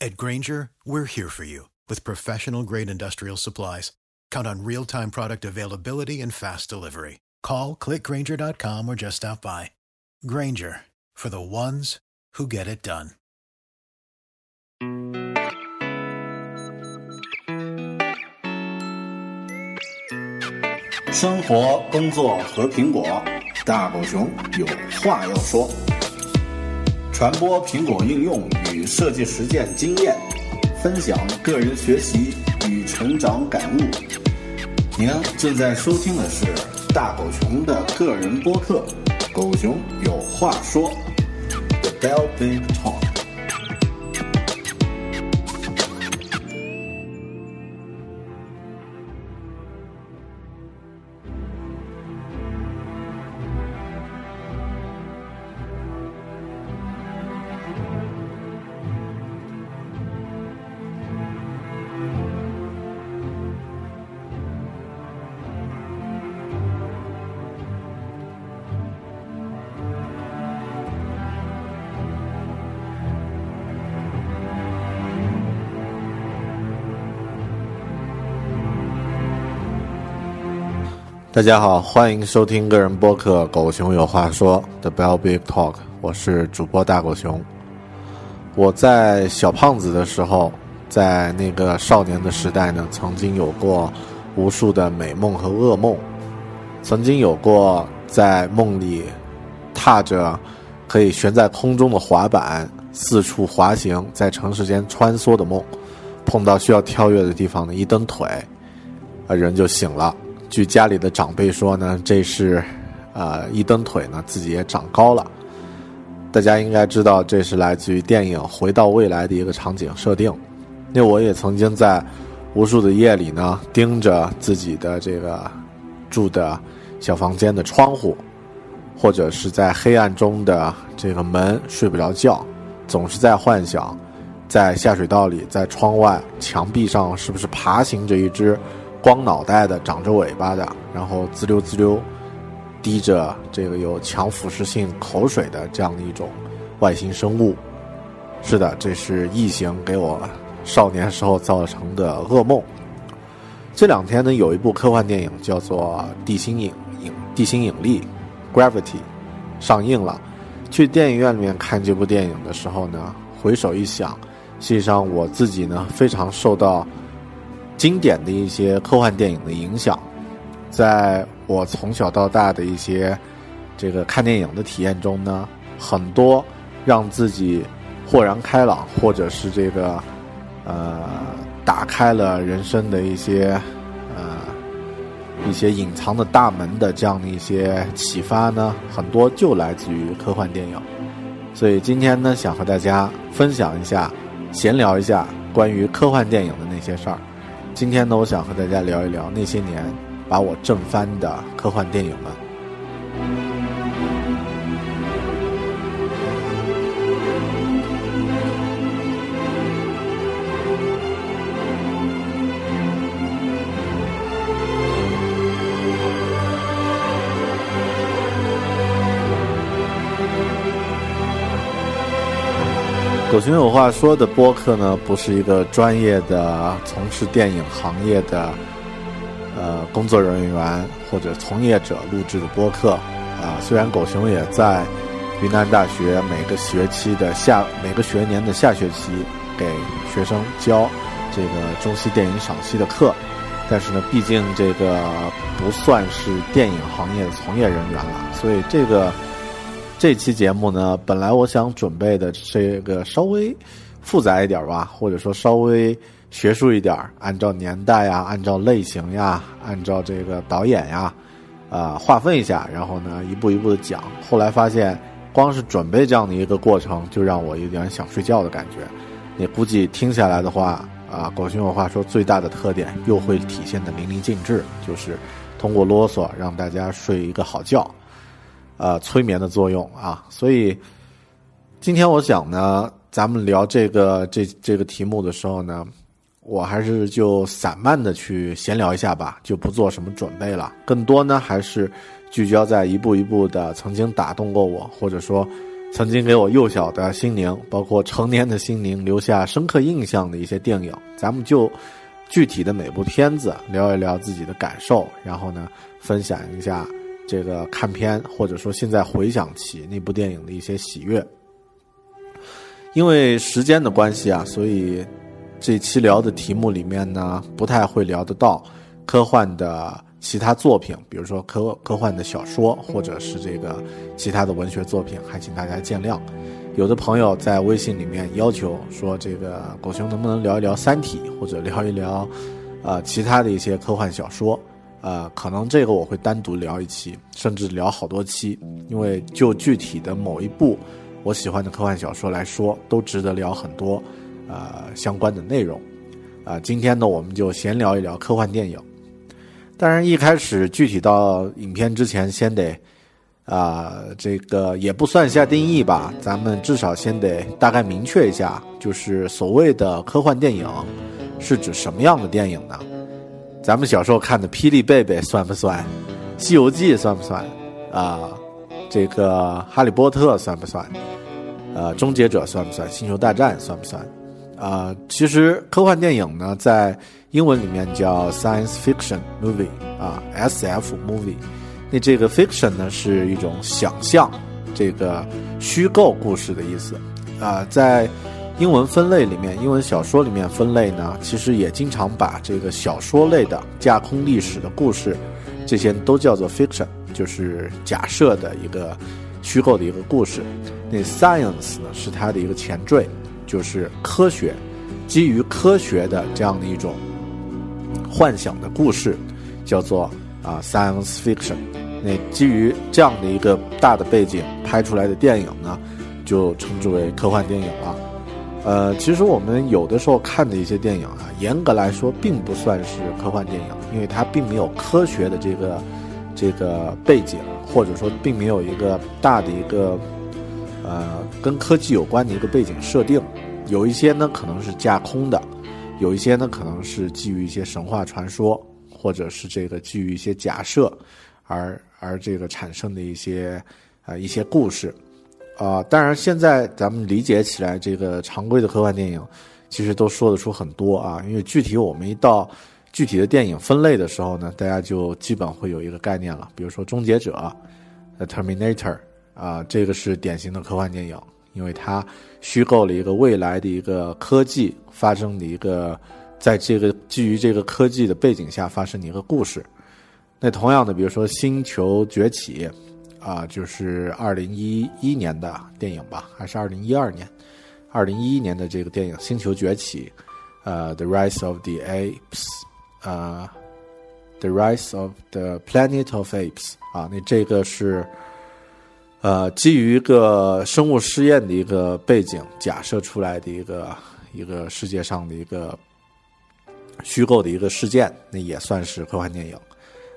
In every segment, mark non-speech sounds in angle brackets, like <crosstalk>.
At Granger, we're here for you with professional grade industrial supplies. Count on real time product availability and fast delivery. Call clickgranger.com or just stop by. Granger for the ones who get it done. 生活、工作和苹果，大狗熊有话要说。 传播苹果应用与设计实践经验，分享个人学习与成长感悟。您正在收听的是大狗熊的个人播客《狗熊有话说》，The Bell Big Talk。大家好，欢迎收听个人播客《狗熊有话说》的 Bell Big Talk，我是主播大狗熊。我在小胖子的时候，在那个少年的时代呢，曾经有过无数的美梦和噩梦，曾经有过在梦里踏着可以悬在空中的滑板四处滑行，在城市间穿梭的梦，碰到需要跳跃的地方呢，一蹬腿，啊，人就醒了。据家里的长辈说呢，这是，呃，一蹬腿呢，自己也长高了。大家应该知道，这是来自于电影《回到未来》的一个场景设定。那我也曾经在无数的夜里呢，盯着自己的这个住的小房间的窗户，或者是在黑暗中的这个门睡不着觉，总是在幻想，在下水道里，在窗外墙壁上，是不是爬行着一只。光脑袋的，长着尾巴的，然后滋溜滋溜，滴着这个有强腐蚀性口水的这样的一种外星生物。是的，这是异形给我少年时候造成的噩梦。这两天呢，有一部科幻电影叫做《地心引引地心引力》（Gravity） 上映了。去电影院里面看这部电影的时候呢，回首一想，实际上我自己呢非常受到。经典的一些科幻电影的影响，在我从小到大的一些这个看电影的体验中呢，很多让自己豁然开朗，或者是这个呃打开了人生的一些呃一些隐藏的大门的这样的一些启发呢，很多就来自于科幻电影。所以今天呢，想和大家分享一下，闲聊一下关于科幻电影的那些事儿。今天呢，我想和大家聊一聊那些年把我震翻的科幻电影们。熊有话说的播客呢，不是一个专业的从事电影行业的呃工作人员或者从业者录制的播客啊。虽然狗熊也在云南大学每个学期的下每个学年的下学期给学生教这个中西电影赏析的课，但是呢，毕竟这个不算是电影行业的从业人员了，所以这个这期节目呢，本来我想准备的这个稍微复杂一点吧，或者说稍微。学术一点按照年代呀，按照类型呀，按照这个导演呀，啊，划分一下，然后呢，一步一步的讲。后来发现，光是准备这样的一个过程，就让我有点想睡觉的感觉。你估计听下来的话，啊，狗熊有话说，最大的特点又会体现的淋漓尽致，就是通过啰嗦让大家睡一个好觉，呃，催眠的作用啊。所以，今天我想呢，咱们聊这个这这个题目的时候呢。我还是就散漫的去闲聊一下吧，就不做什么准备了。更多呢，还是聚焦在一步一步的曾经打动过我，或者说曾经给我幼小的心灵，包括成年的心灵留下深刻印象的一些电影。咱们就具体的每部片子聊一聊自己的感受，然后呢，分享一下这个看片或者说现在回想起那部电影的一些喜悦。因为时间的关系啊，所以。这期聊的题目里面呢，不太会聊得到科幻的其他作品，比如说科科幻的小说，或者是这个其他的文学作品，还请大家见谅。有的朋友在微信里面要求说，这个狗熊能不能聊一聊《三体》，或者聊一聊，呃，其他的一些科幻小说？呃，可能这个我会单独聊一期，甚至聊好多期，因为就具体的某一部我喜欢的科幻小说来说，都值得聊很多。呃，相关的内容，啊，今天呢，我们就闲聊一聊科幻电影。当然，一开始具体到影片之前，先得啊，这个也不算下定义吧，咱们至少先得大概明确一下，就是所谓的科幻电影是指什么样的电影呢？咱们小时候看的《霹雳贝贝》算不算？《西游记》算不算？啊，这个《哈利波特》算不算？呃，《终结者》算不算？《星球大战》算不算？啊，其实科幻电影呢，在英文里面叫 science fiction movie 啊，S.F. movie。那这个 fiction 呢，是一种想象，这个虚构故事的意思。啊，在英文分类里面，英文小说里面分类呢，其实也经常把这个小说类的架空历史的故事，这些都叫做 fiction，就是假设的一个虚构的一个故事。那 science 呢，是它的一个前缀。就是科学，基于科学的这样的一种幻想的故事，叫做啊 science fiction。那基于这样的一个大的背景拍出来的电影呢，就称之为科幻电影了。呃，其实我们有的时候看的一些电影啊，严格来说并不算是科幻电影，因为它并没有科学的这个这个背景，或者说并没有一个大的一个。呃，跟科技有关的一个背景设定，有一些呢可能是架空的，有一些呢可能是基于一些神话传说，或者是这个基于一些假设，而而这个产生的一些啊一些故事，啊，当然现在咱们理解起来，这个常规的科幻电影其实都说得出很多啊，因为具体我们一到具体的电影分类的时候呢，大家就基本会有一个概念了，比如说《终结者》The Terminator。啊，这个是典型的科幻电影，因为它虚构了一个未来的一个科技发生的一个，在这个基于这个科技的背景下发生的一个故事。那同样的，比如说《星球崛起》，啊，就是二零一一年的电影吧，还是二零一二年？二零一一年的这个电影《星球崛起》，呃，《The Rise of the Apes》，啊，《The Rise of the Planet of Apes》，啊，那这个是。呃，基于一个生物试验的一个背景假设出来的一个一个世界上的一个虚构的一个事件，那也算是科幻电影。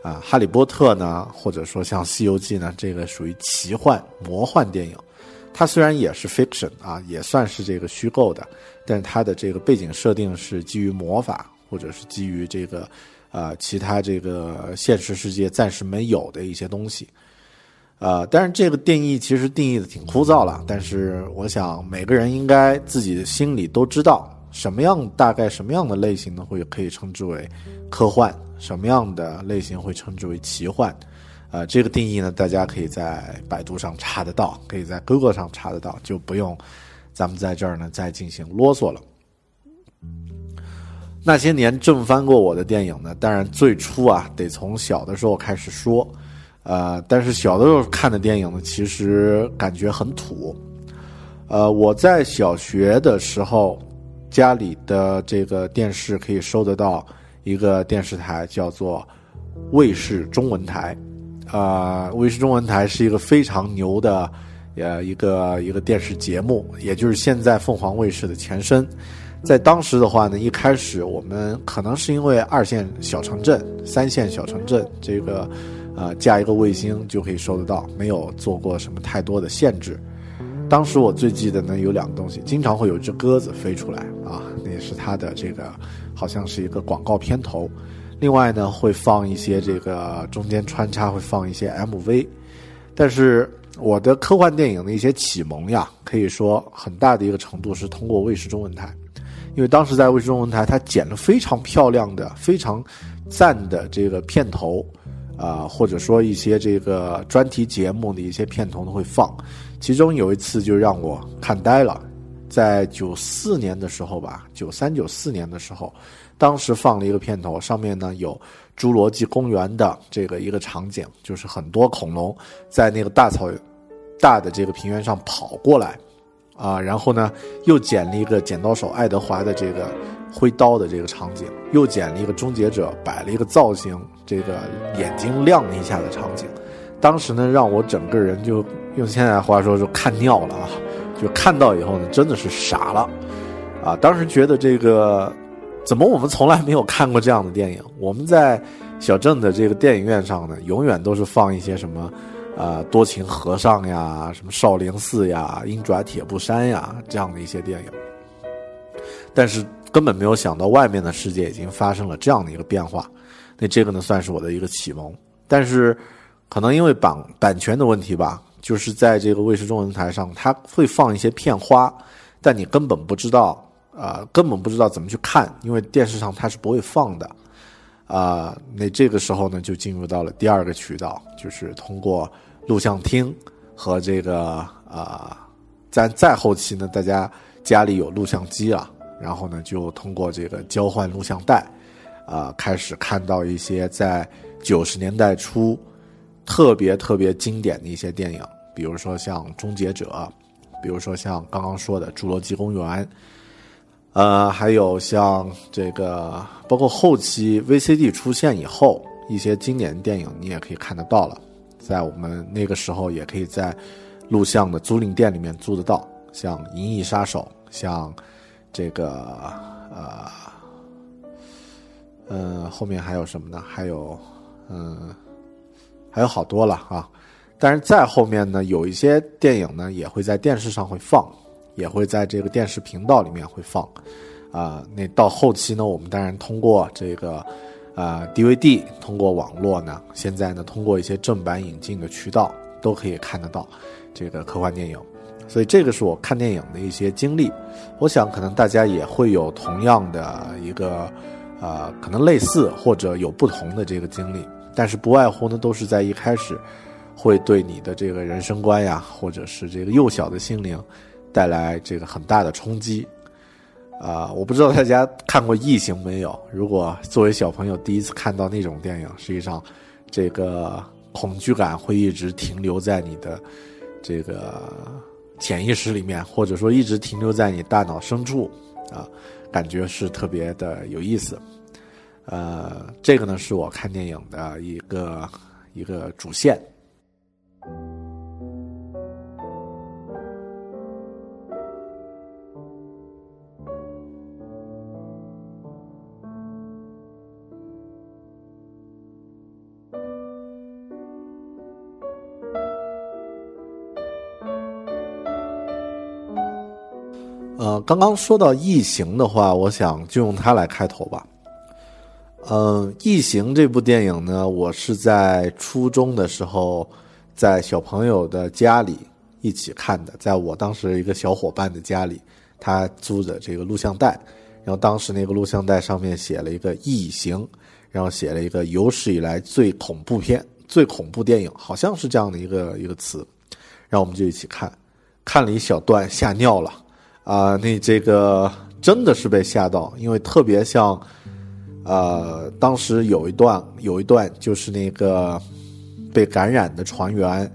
啊，哈利波特呢，或者说像西游记呢，这个属于奇幻魔幻电影。它虽然也是 fiction 啊，也算是这个虚构的，但是它的这个背景设定是基于魔法，或者是基于这个啊其他这个现实世界暂时没有的一些东西。呃，但是这个定义其实定义的挺枯燥了。但是我想每个人应该自己的心里都知道什么样大概什么样的类型呢？会可以称之为科幻，什么样的类型会称之为奇幻？呃，这个定义呢，大家可以在百度上查得到，可以在 Google 上查得到，就不用咱们在这儿呢再进行啰嗦了。那些年正翻过我的电影呢，当然最初啊，得从小的时候开始说。呃，但是小的时候看的电影呢，其实感觉很土。呃，我在小学的时候，家里的这个电视可以收得到一个电视台，叫做卫视中文台。啊，卫视中文台是一个非常牛的，呃，一个一个电视节目，也就是现在凤凰卫视的前身。在当时的话呢，一开始我们可能是因为二线小城镇、三线小城镇这个。啊，架一个卫星就可以收得到，没有做过什么太多的限制。当时我最记得呢有两个东西，经常会有一只鸽子飞出来啊，那也是它的这个好像是一个广告片头。另外呢会放一些这个中间穿插会放一些 MV。但是我的科幻电影的一些启蒙呀，可以说很大的一个程度是通过卫视中文台，因为当时在卫视中文台，它剪了非常漂亮的、非常赞的这个片头。啊，或者说一些这个专题节目的一些片头呢会放，其中有一次就让我看呆了，在九四年的时候吧，九三九四年的时候，当时放了一个片头，上面呢有侏罗纪公园的这个一个场景，就是很多恐龙在那个大草原大的这个平原上跑过来，啊，然后呢又剪了一个剪刀手爱德华的这个。挥刀的这个场景，又剪了一个终结者摆了一个造型，这个眼睛亮了一下的场景，当时呢让我整个人就用现在话说就看尿了啊！就看到以后呢真的是傻了，啊！当时觉得这个怎么我们从来没有看过这样的电影？我们在小镇的这个电影院上呢，永远都是放一些什么啊多情和尚呀、什么少林寺呀、鹰爪铁布衫呀这样的一些电影，但是。根本没有想到外面的世界已经发生了这样的一个变化，那这个呢算是我的一个启蒙。但是，可能因为版版权的问题吧，就是在这个卫视中文台上，它会放一些片花，但你根本不知道，啊，根本不知道怎么去看，因为电视上它是不会放的，啊，那这个时候呢就进入到了第二个渠道，就是通过录像厅和这个啊，在再后期呢，大家家里有录像机了。然后呢，就通过这个交换录像带，啊，开始看到一些在九十年代初特别特别经典的一些电影，比如说像《终结者》，比如说像刚刚说的《侏罗纪公园》，呃，还有像这个，包括后期 VCD 出现以后一些经典电影，你也可以看得到了，在我们那个时候也可以在录像的租赁店里面租得到，像《银翼杀手》，像。这个呃，嗯，后面还有什么呢？还有，嗯，还有好多了啊！但是再后面呢，有一些电影呢，也会在电视上会放，也会在这个电视频道里面会放。啊，那到后期呢，我们当然通过这个啊 DVD，通过网络呢，现在呢，通过一些正版引进的渠道，都可以看得到这个科幻电影。所以这个是我看电影的一些经历，我想可能大家也会有同样的一个，呃，可能类似或者有不同的这个经历，但是不外乎呢都是在一开始，会对你的这个人生观呀，或者是这个幼小的心灵，带来这个很大的冲击，啊，我不知道大家看过《异形》没有？如果作为小朋友第一次看到那种电影，实际上，这个恐惧感会一直停留在你的这个。潜意识里面，或者说一直停留在你大脑深处，啊，感觉是特别的有意思。呃，这个呢是我看电影的一个一个主线。刚刚说到《异形》的话，我想就用它来开头吧。嗯，《异形》这部电影呢，我是在初中的时候，在小朋友的家里一起看的，在我当时一个小伙伴的家里，他租的这个录像带，然后当时那个录像带上面写了一个《异形》，然后写了一个有史以来最恐怖片、最恐怖电影，好像是这样的一个一个词。然后我们就一起看，看了一小段，吓尿了啊！那这个真的是被吓到，因为特别像，呃，当时有一段有一段就是那个被感染的船员。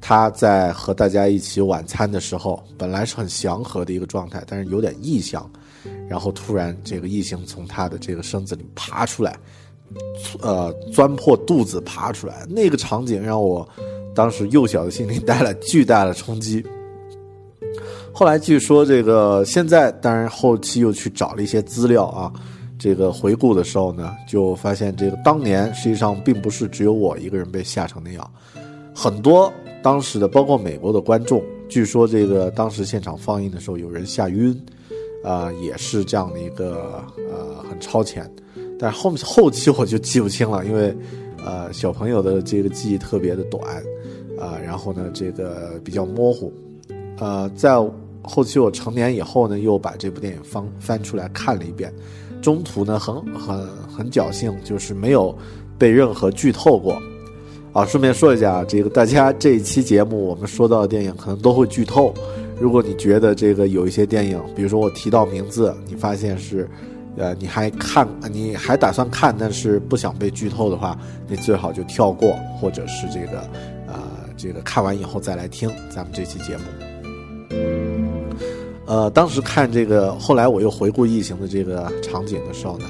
他在和大家一起晚餐的时候，本来是很祥和的一个状态，但是有点异象，然后突然这个异形从他的这个身子里爬出来，呃，钻破肚子爬出来，那个场景让我当时幼小的心灵带来巨大的冲击。后来据说这个现在，当然后期又去找了一些资料啊，这个回顾的时候呢，就发现这个当年实际上并不是只有我一个人被吓成那样，很多。当时的包括美国的观众，据说这个当时现场放映的时候有人吓晕，啊，也是这样的一个呃很超前，但是后后期我就记不清了，因为呃小朋友的这个记忆特别的短，啊，然后呢这个比较模糊，呃，在后期我成年以后呢，又把这部电影翻翻出来看了一遍，中途呢很很很侥幸，就是没有被任何剧透过。啊，顺便说一下，这个大家这一期节目我们说到的电影可能都会剧透。如果你觉得这个有一些电影，比如说我提到名字，你发现是，呃，你还看，你还打算看，但是不想被剧透的话，你最好就跳过，或者是这个，呃，这个看完以后再来听咱们这期节目。呃，当时看这个，后来我又回顾异形的这个场景的时候呢，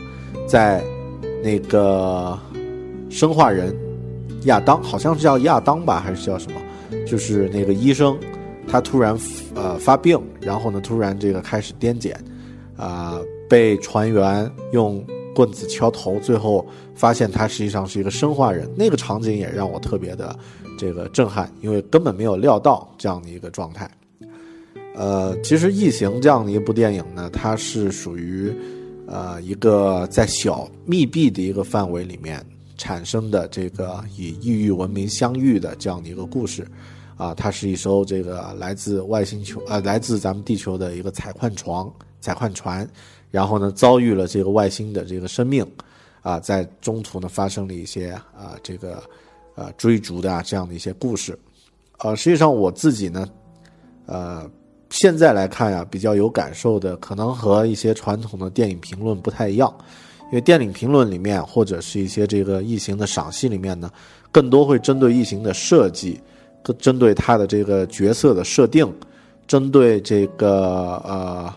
在那个生化人。亚当好像是叫亚当吧，还是叫什么？就是那个医生，他突然呃发病，然后呢突然这个开始癫痫，啊，被船员用棍子敲头，最后发现他实际上是一个生化人。那个场景也让我特别的这个震撼，因为根本没有料到这样的一个状态。呃，其实《异形》这样的一部电影呢，它是属于呃一个在小密闭的一个范围里面。产生的这个以异域文明相遇的这样的一个故事，啊，它是一艘这个来自外星球呃来自咱们地球的一个采矿船，采矿船，然后呢遭遇了这个外星的这个生命，啊，在中途呢发生了一些啊这个呃追逐的这样的一些故事，呃，实际上我自己呢，呃，现在来看呀，比较有感受的，可能和一些传统的电影评论不太一样。因为电影评论里面，或者是一些这个异形的赏析里面呢，更多会针对异形的设计，针对他的这个角色的设定，针对这个呃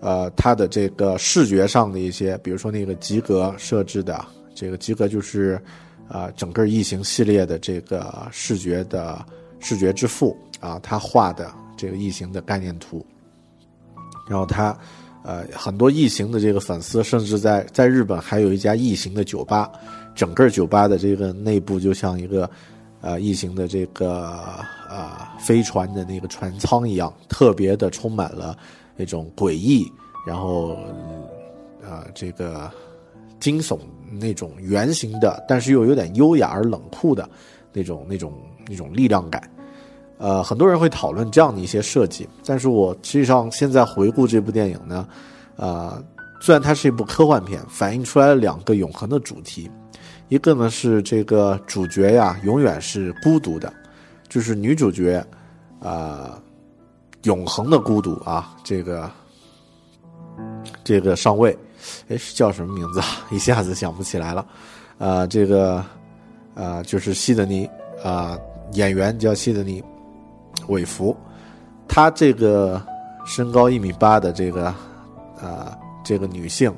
呃他的这个视觉上的一些，比如说那个吉格设置的这个吉格就是啊整个异形系列的这个视觉的视觉之父啊，他画的这个异形的概念图，然后他。呃，很多异形的这个粉丝，甚至在在日本还有一家异形的酒吧，整个酒吧的这个内部就像一个，呃，异形的这个呃飞船的那个船舱一样，特别的充满了那种诡异，然后，呃，这个惊悚那种圆形的，但是又有点优雅而冷酷的那种那种那种力量感。呃，很多人会讨论这样的一些设计，但是我实际上现在回顾这部电影呢，呃，虽然它是一部科幻片，反映出来了两个永恒的主题，一个呢是这个主角呀永远是孤独的，就是女主角，啊，永恒的孤独啊，这个这个上尉，哎，叫什么名字啊？一下子想不起来了，呃，这个呃就是西德尼啊，演员叫西德尼。韦弗，她这个身高一米八的这个，呃，这个女性，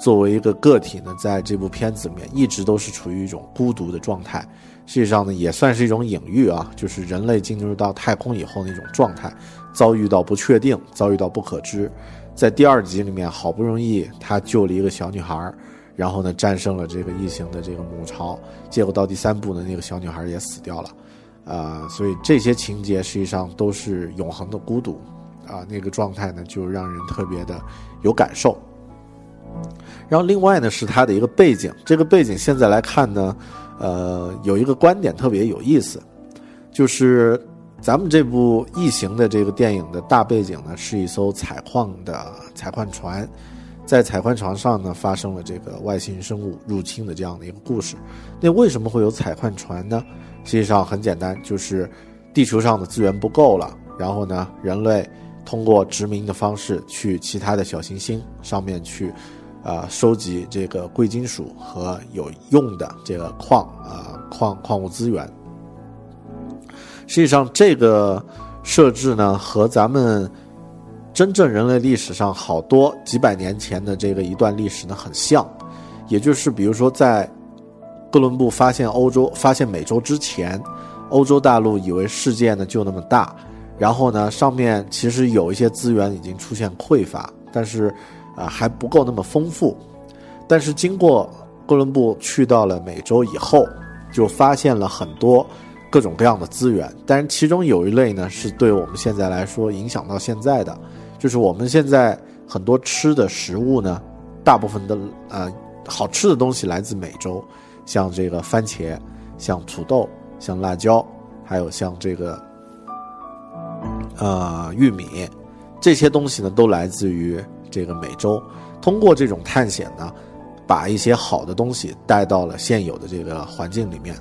作为一个个体呢，在这部片子里面一直都是处于一种孤独的状态。实际上呢，也算是一种隐喻啊，就是人类进入到太空以后那种状态，遭遇到不确定，遭遇到不可知。在第二集里面，好不容易他救了一个小女孩，然后呢，战胜了这个异形的这个母巢，结果到第三部呢，那个小女孩也死掉了。啊，所以这些情节实际上都是永恒的孤独，啊，那个状态呢就让人特别的有感受。然后另外呢是它的一个背景，这个背景现在来看呢，呃，有一个观点特别有意思，就是咱们这部《异形》的这个电影的大背景呢，是一艘采矿的采矿船，在采矿船上呢，发生了这个外星生物入侵的这样的一个故事。那为什么会有采矿船呢？实际上很简单，就是地球上的资源不够了，然后呢，人类通过殖民的方式去其他的小行星上面去。啊，收集这个贵金属和有用的这个矿啊矿矿物资源。实际上，这个设置呢，和咱们真正人类历史上好多几百年前的这个一段历史呢很像。也就是，比如说，在哥伦布发现欧洲、发现美洲之前，欧洲大陆以为世界呢就那么大，然后呢，上面其实有一些资源已经出现匮乏，但是。啊，还不够那么丰富，但是经过哥伦布去到了美洲以后，就发现了很多各种各样的资源。但是其中有一类呢，是对我们现在来说影响到现在的，就是我们现在很多吃的食物呢，大部分的呃好吃的东西来自美洲，像这个番茄，像土豆，像辣椒，还有像这个呃玉米，这些东西呢，都来自于。这个美洲通过这种探险呢，把一些好的东西带到了现有的这个环境里面。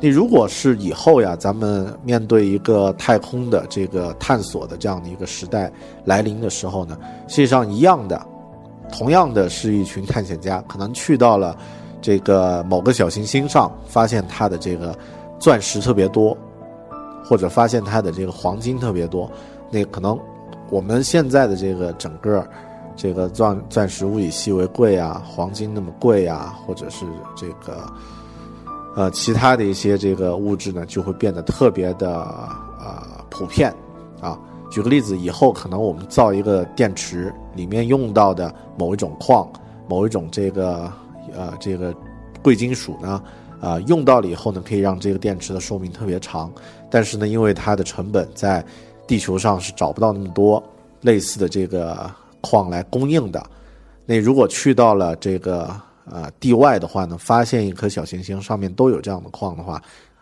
你如果是以后呀，咱们面对一个太空的这个探索的这样的一个时代来临的时候呢，实际上一样的，同样的是一群探险家，可能去到了这个某个小行星上，发现它的这个钻石特别多，或者发现它的这个黄金特别多，那可能我们现在的这个整个。这个钻钻石物以稀为贵啊，黄金那么贵啊，或者是这个，呃，其他的一些这个物质呢，就会变得特别的呃普遍啊。举个例子，以后可能我们造一个电池，里面用到的某一种矿、某一种这个呃这个贵金属呢，啊，用到了以后呢，可以让这个电池的寿命特别长。但是呢，因为它的成本在地球上是找不到那么多类似的这个。矿来供应的，那如果去到了这个呃地外的话呢，发现一颗小行星上面都有这样的矿的话，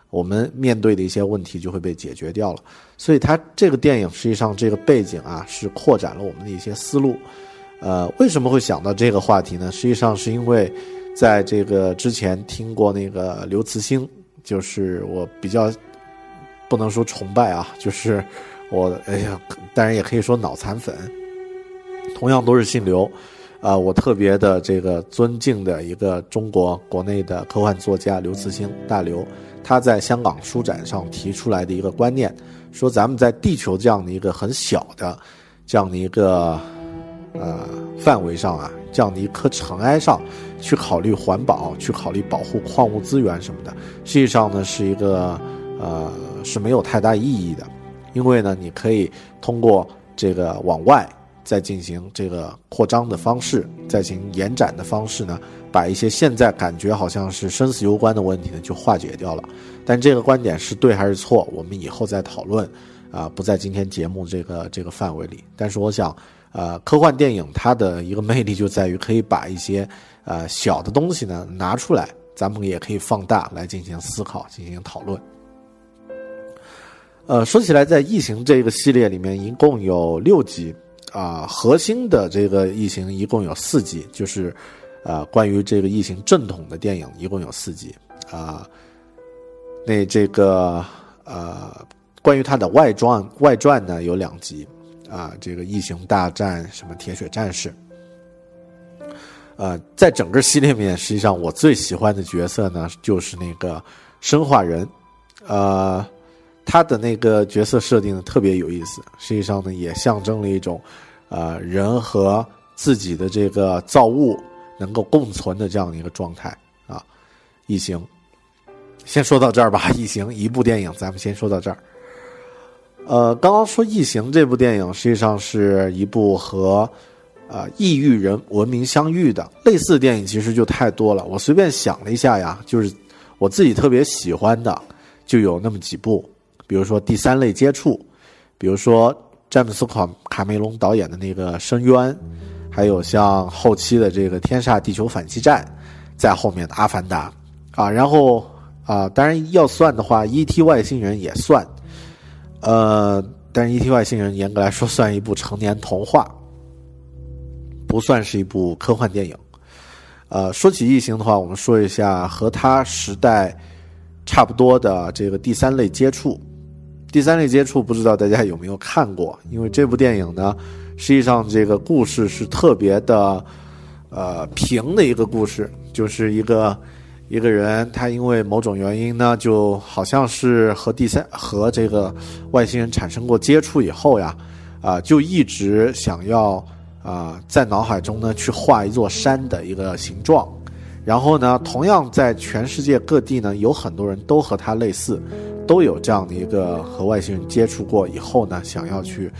我们面对的一些问题就会被解决掉了。所以它这个电影实际上这个背景啊是扩展了我们的一些思路。呃，为什么会想到这个话题呢？实际上是因为在这个之前听过那个刘慈欣，就是我比较不能说崇拜啊，<laughs> 就是我哎呀，当然也可以说脑残粉。同样都是姓刘，啊，我特别的这个尊敬的一个中国国内的科幻作家刘慈欣大刘，他在香港书展上提出来的一个观念，说咱们在地球这样的一个很小的这样的一个呃范围上啊，这样的一颗尘埃上去考虑环保，去考虑保护矿物资源什么的，实际上呢是一个呃是没有太大意义的，因为呢你可以通过这个往外。再进行这个扩张的方式，再行延展的方式呢，把一些现在感觉好像是生死攸关的问题呢，就化解掉了。但这个观点是对还是错，我们以后再讨论，啊，不在今天节目这个这个范围里。但是我想，呃，科幻电影它的一个魅力就在于可以把一些呃小的东西呢拿出来，咱们也可以放大来进行思考、进行讨论。呃，说起来，在《异形》这个系列里面，一共有六集。啊，核心的这个异形一共有四集，就是，呃，关于这个异形正统的电影一共有四集啊。那这个呃，关于它的外传外传呢有两集啊，这个异形大战什么铁血战士。呃，在整个系列里面，实际上我最喜欢的角色呢就是那个生化人，呃。他的那个角色设定呢特别有意思，实际上呢也象征了一种，呃，人和自己的这个造物能够共存的这样的一个状态啊。异形，先说到这儿吧。<laughs> 异形一部电影，咱们先说到这儿。呃，刚刚说异形这部电影，实际上是一部和呃异域人文明相遇的类似的电影，其实就太多了。我随便想了一下呀，就是我自己特别喜欢的就有那么几部。比如说第三类接触，比如说詹姆斯卡卡梅隆导演的那个《深渊》，还有像后期的这个《天煞地球反击战》，在后面的《阿凡达》啊，然后啊，当然要算的话，《E.T. 外星人》也算呃，但是《E.T. 外星人》严格来说算一部成年童话，不算是一部科幻电影。呃，说起异形的话，我们说一下和它时代差不多的这个第三类接触。第三类接触，不知道大家有没有看过？因为这部电影呢，实际上这个故事是特别的，呃，平的一个故事，就是一个一个人，他因为某种原因呢，就好像是和第三和这个外星人产生过接触以后呀，啊，就一直想要啊，在脑海中呢去画一座山的一个形状。然后呢，同样在全世界各地呢，有很多人都和他类似，都有这样的一个和外星人接触过以后呢，想要去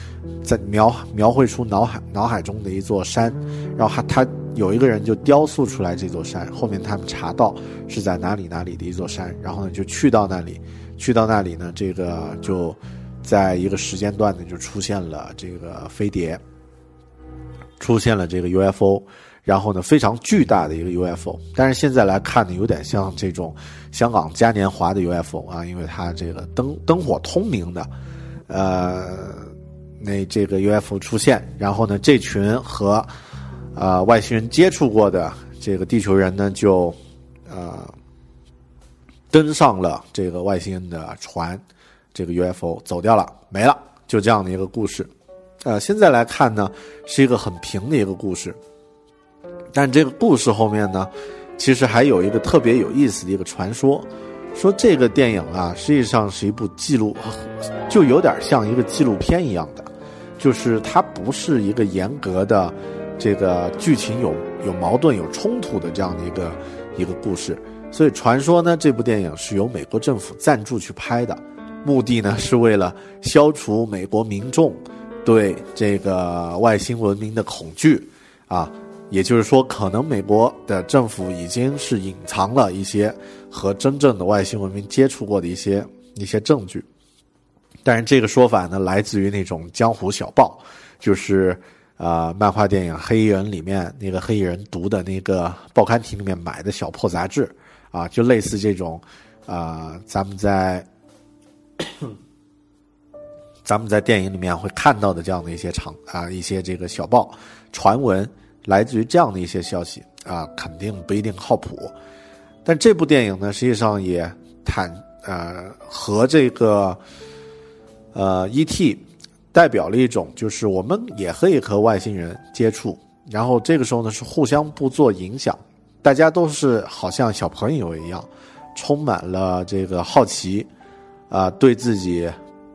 在描描绘出脑海脑海中的一座山，然后他他有一个人就雕塑出来这座山，后面他们查到是在哪里哪里的一座山，然后呢就去到那里，去到那里呢，这个就在一个时间段呢就出现了这个飞碟，出现了这个 UFO。然后呢，非常巨大的一个 UFO，但是现在来看呢，有点像这种香港嘉年华的 UFO 啊，因为它这个灯灯火通明的，呃，那这个 UFO 出现，然后呢，这群和啊外星人接触过的这个地球人呢，就呃登上了这个外星人的船，这个 UFO 走掉了，没了，就这样的一个故事。呃，现在来看呢，是一个很平的一个故事。但这个故事后面呢，其实还有一个特别有意思的一个传说，说这个电影啊，实际上是一部记录，就有点像一个纪录片一样的，就是它不是一个严格的这个剧情有有矛盾有冲突的这样的一个一个故事。所以传说呢，这部电影是由美国政府赞助去拍的，目的呢是为了消除美国民众对这个外星文明的恐惧啊。也就是说，可能美国的政府已经是隐藏了一些和真正的外星文明接触过的一些一些证据，但是这个说法呢，来自于那种江湖小报，就是啊，漫画电影《黑衣人》里面那个黑衣人读的那个报刊亭里面买的小破杂志啊，就类似这种啊，咱们在咱们在电影里面会看到的这样的一些场啊，一些这个小报传闻。来自于这样的一些消息啊，肯定不一定靠谱。但这部电影呢，实际上也坦呃和这个呃 E.T. 代表了一种，就是我们也可以和外星人接触，然后这个时候呢是互相不做影响，大家都是好像小朋友一样，充满了这个好奇啊，对自己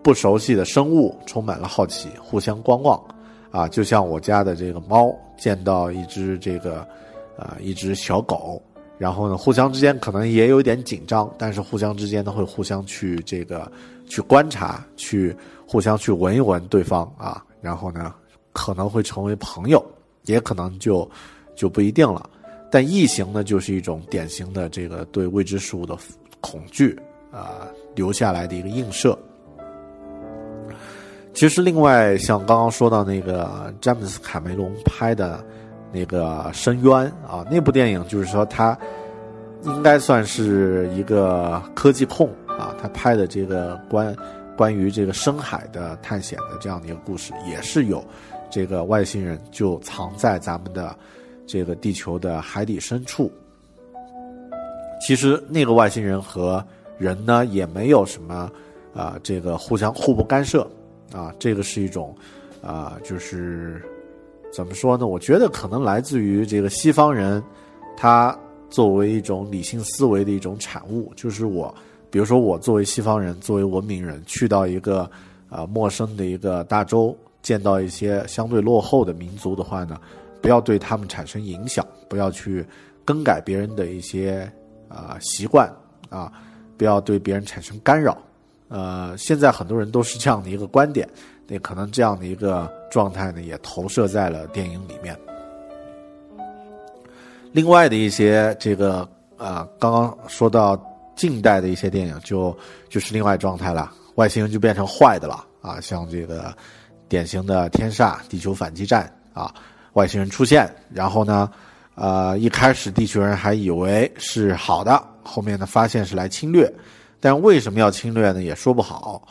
不熟悉的生物充满了好奇，互相观望。啊，就像我家的这个猫见到一只这个，啊，一只小狗，然后呢，互相之间可能也有点紧张，但是互相之间呢会互相去这个去观察，去互相去闻一闻对方啊，然后呢可能会成为朋友，也可能就就不一定了。但异形呢，就是一种典型的这个对未知事物的恐惧啊留下来的一个映射。其实，另外像刚刚说到那个詹姆斯卡梅隆拍的那个《深渊》啊，那部电影就是说他应该算是一个科技控啊，他拍的这个关关于这个深海的探险的这样的一个故事，也是有这个外星人就藏在咱们的这个地球的海底深处。其实那个外星人和人呢也没有什么啊，这个互相互不干涉。啊，这个是一种，啊，就是怎么说呢？我觉得可能来自于这个西方人，他作为一种理性思维的一种产物。就是我，比如说我作为西方人，作为文明人，去到一个啊陌生的一个大洲，见到一些相对落后的民族的话呢，不要对他们产生影响，不要去更改别人的一些啊习惯啊，不要对别人产生干扰。呃，现在很多人都是这样的一个观点，那可能这样的一个状态呢，也投射在了电影里面。另外的一些这个啊，刚刚说到近代的一些电影，就就是另外状态了，外星人就变成坏的了啊，像这个典型的《天煞》《地球反击战》啊，外星人出现，然后呢，呃，一开始地球人还以为是好的，后面呢发现是来侵略。但为什么要侵略呢？也说不好，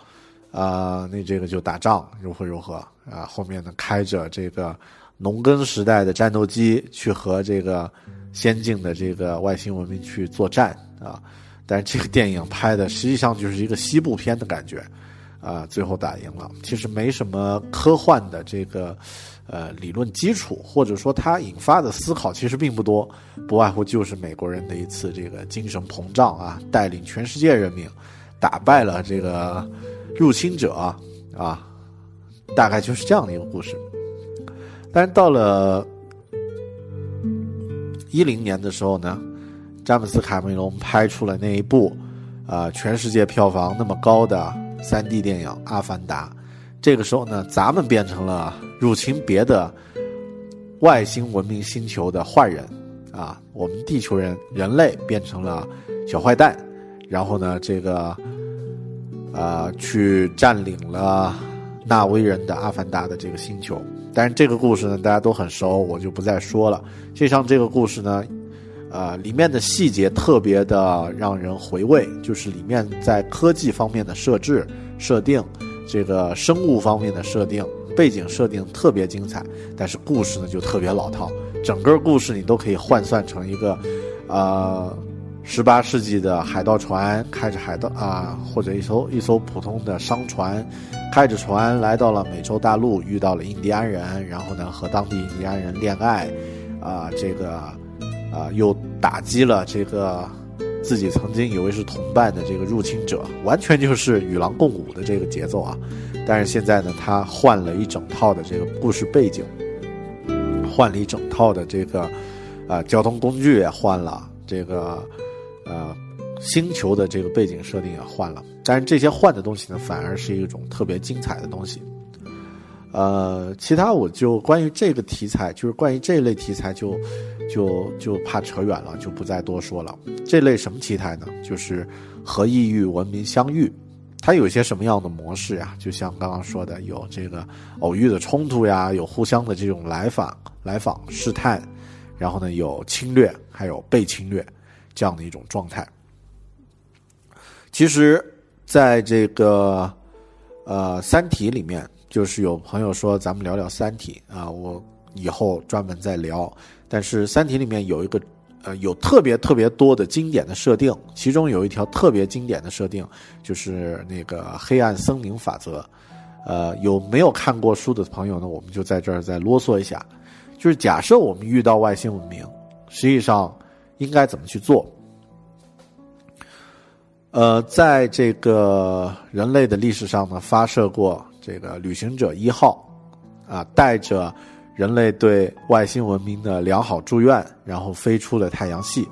啊，那这个就打仗如何如何啊，后面呢开着这个农耕时代的战斗机去和这个先进的这个外星文明去作战啊，但是这个电影拍的实际上就是一个西部片的感觉。啊，最后打赢了。其实没什么科幻的这个，呃，理论基础，或者说它引发的思考其实并不多，不外乎就是美国人的一次这个精神膨胀啊，带领全世界人民打败了这个入侵者啊，啊大概就是这样的一个故事。但是到了一零年的时候呢，詹姆斯卡梅隆拍出了那一部啊，全世界票房那么高的。三 D 电影《阿凡达》，这个时候呢，咱们变成了入侵别的外星文明星球的坏人啊，我们地球人人类变成了小坏蛋，然后呢，这个呃，去占领了纳威人的阿凡达的这个星球。但是这个故事呢，大家都很熟，我就不再说了。实际上，这个故事呢。呃，里面的细节特别的让人回味，就是里面在科技方面的设置、设定，这个生物方面的设定、背景设定特别精彩，但是故事呢就特别老套，整个故事你都可以换算成一个，呃，十八世纪的海盗船开着海盗啊，或者一艘一艘普通的商船，开着船来到了美洲大陆，遇到了印第安人，然后呢和当地印第安人恋爱，啊，这个。啊，又打击了这个自己曾经以为是同伴的这个入侵者，完全就是与狼共舞的这个节奏啊！但是现在呢，他换了一整套的这个故事背景，换了一整套的这个啊交通工具也换了，这个呃星球的这个背景设定也换了。但是这些换的东西呢，反而是一种特别精彩的东西。呃，其他我就关于这个题材，就是关于这类题材，就就就怕扯远了，就不再多说了。这类什么题材呢？就是和异域文明相遇，它有些什么样的模式呀？就像刚刚说的，有这个偶遇的冲突呀，有互相的这种来访、来访试探，然后呢有侵略，还有被侵略这样的一种状态。其实，在这个呃《三体》里面。就是有朋友说咱们聊聊《三体》啊，我以后专门再聊。但是《三体》里面有一个，呃，有特别特别多的经典的设定，其中有一条特别经典的设定，就是那个黑暗森林法则。呃，有没有看过书的朋友呢？我们就在这儿再啰嗦一下，就是假设我们遇到外星文明，实际上应该怎么去做？呃，在这个人类的历史上呢，发射过。这个旅行者一号，啊，带着人类对外星文明的良好祝愿，然后飞出了太阳系。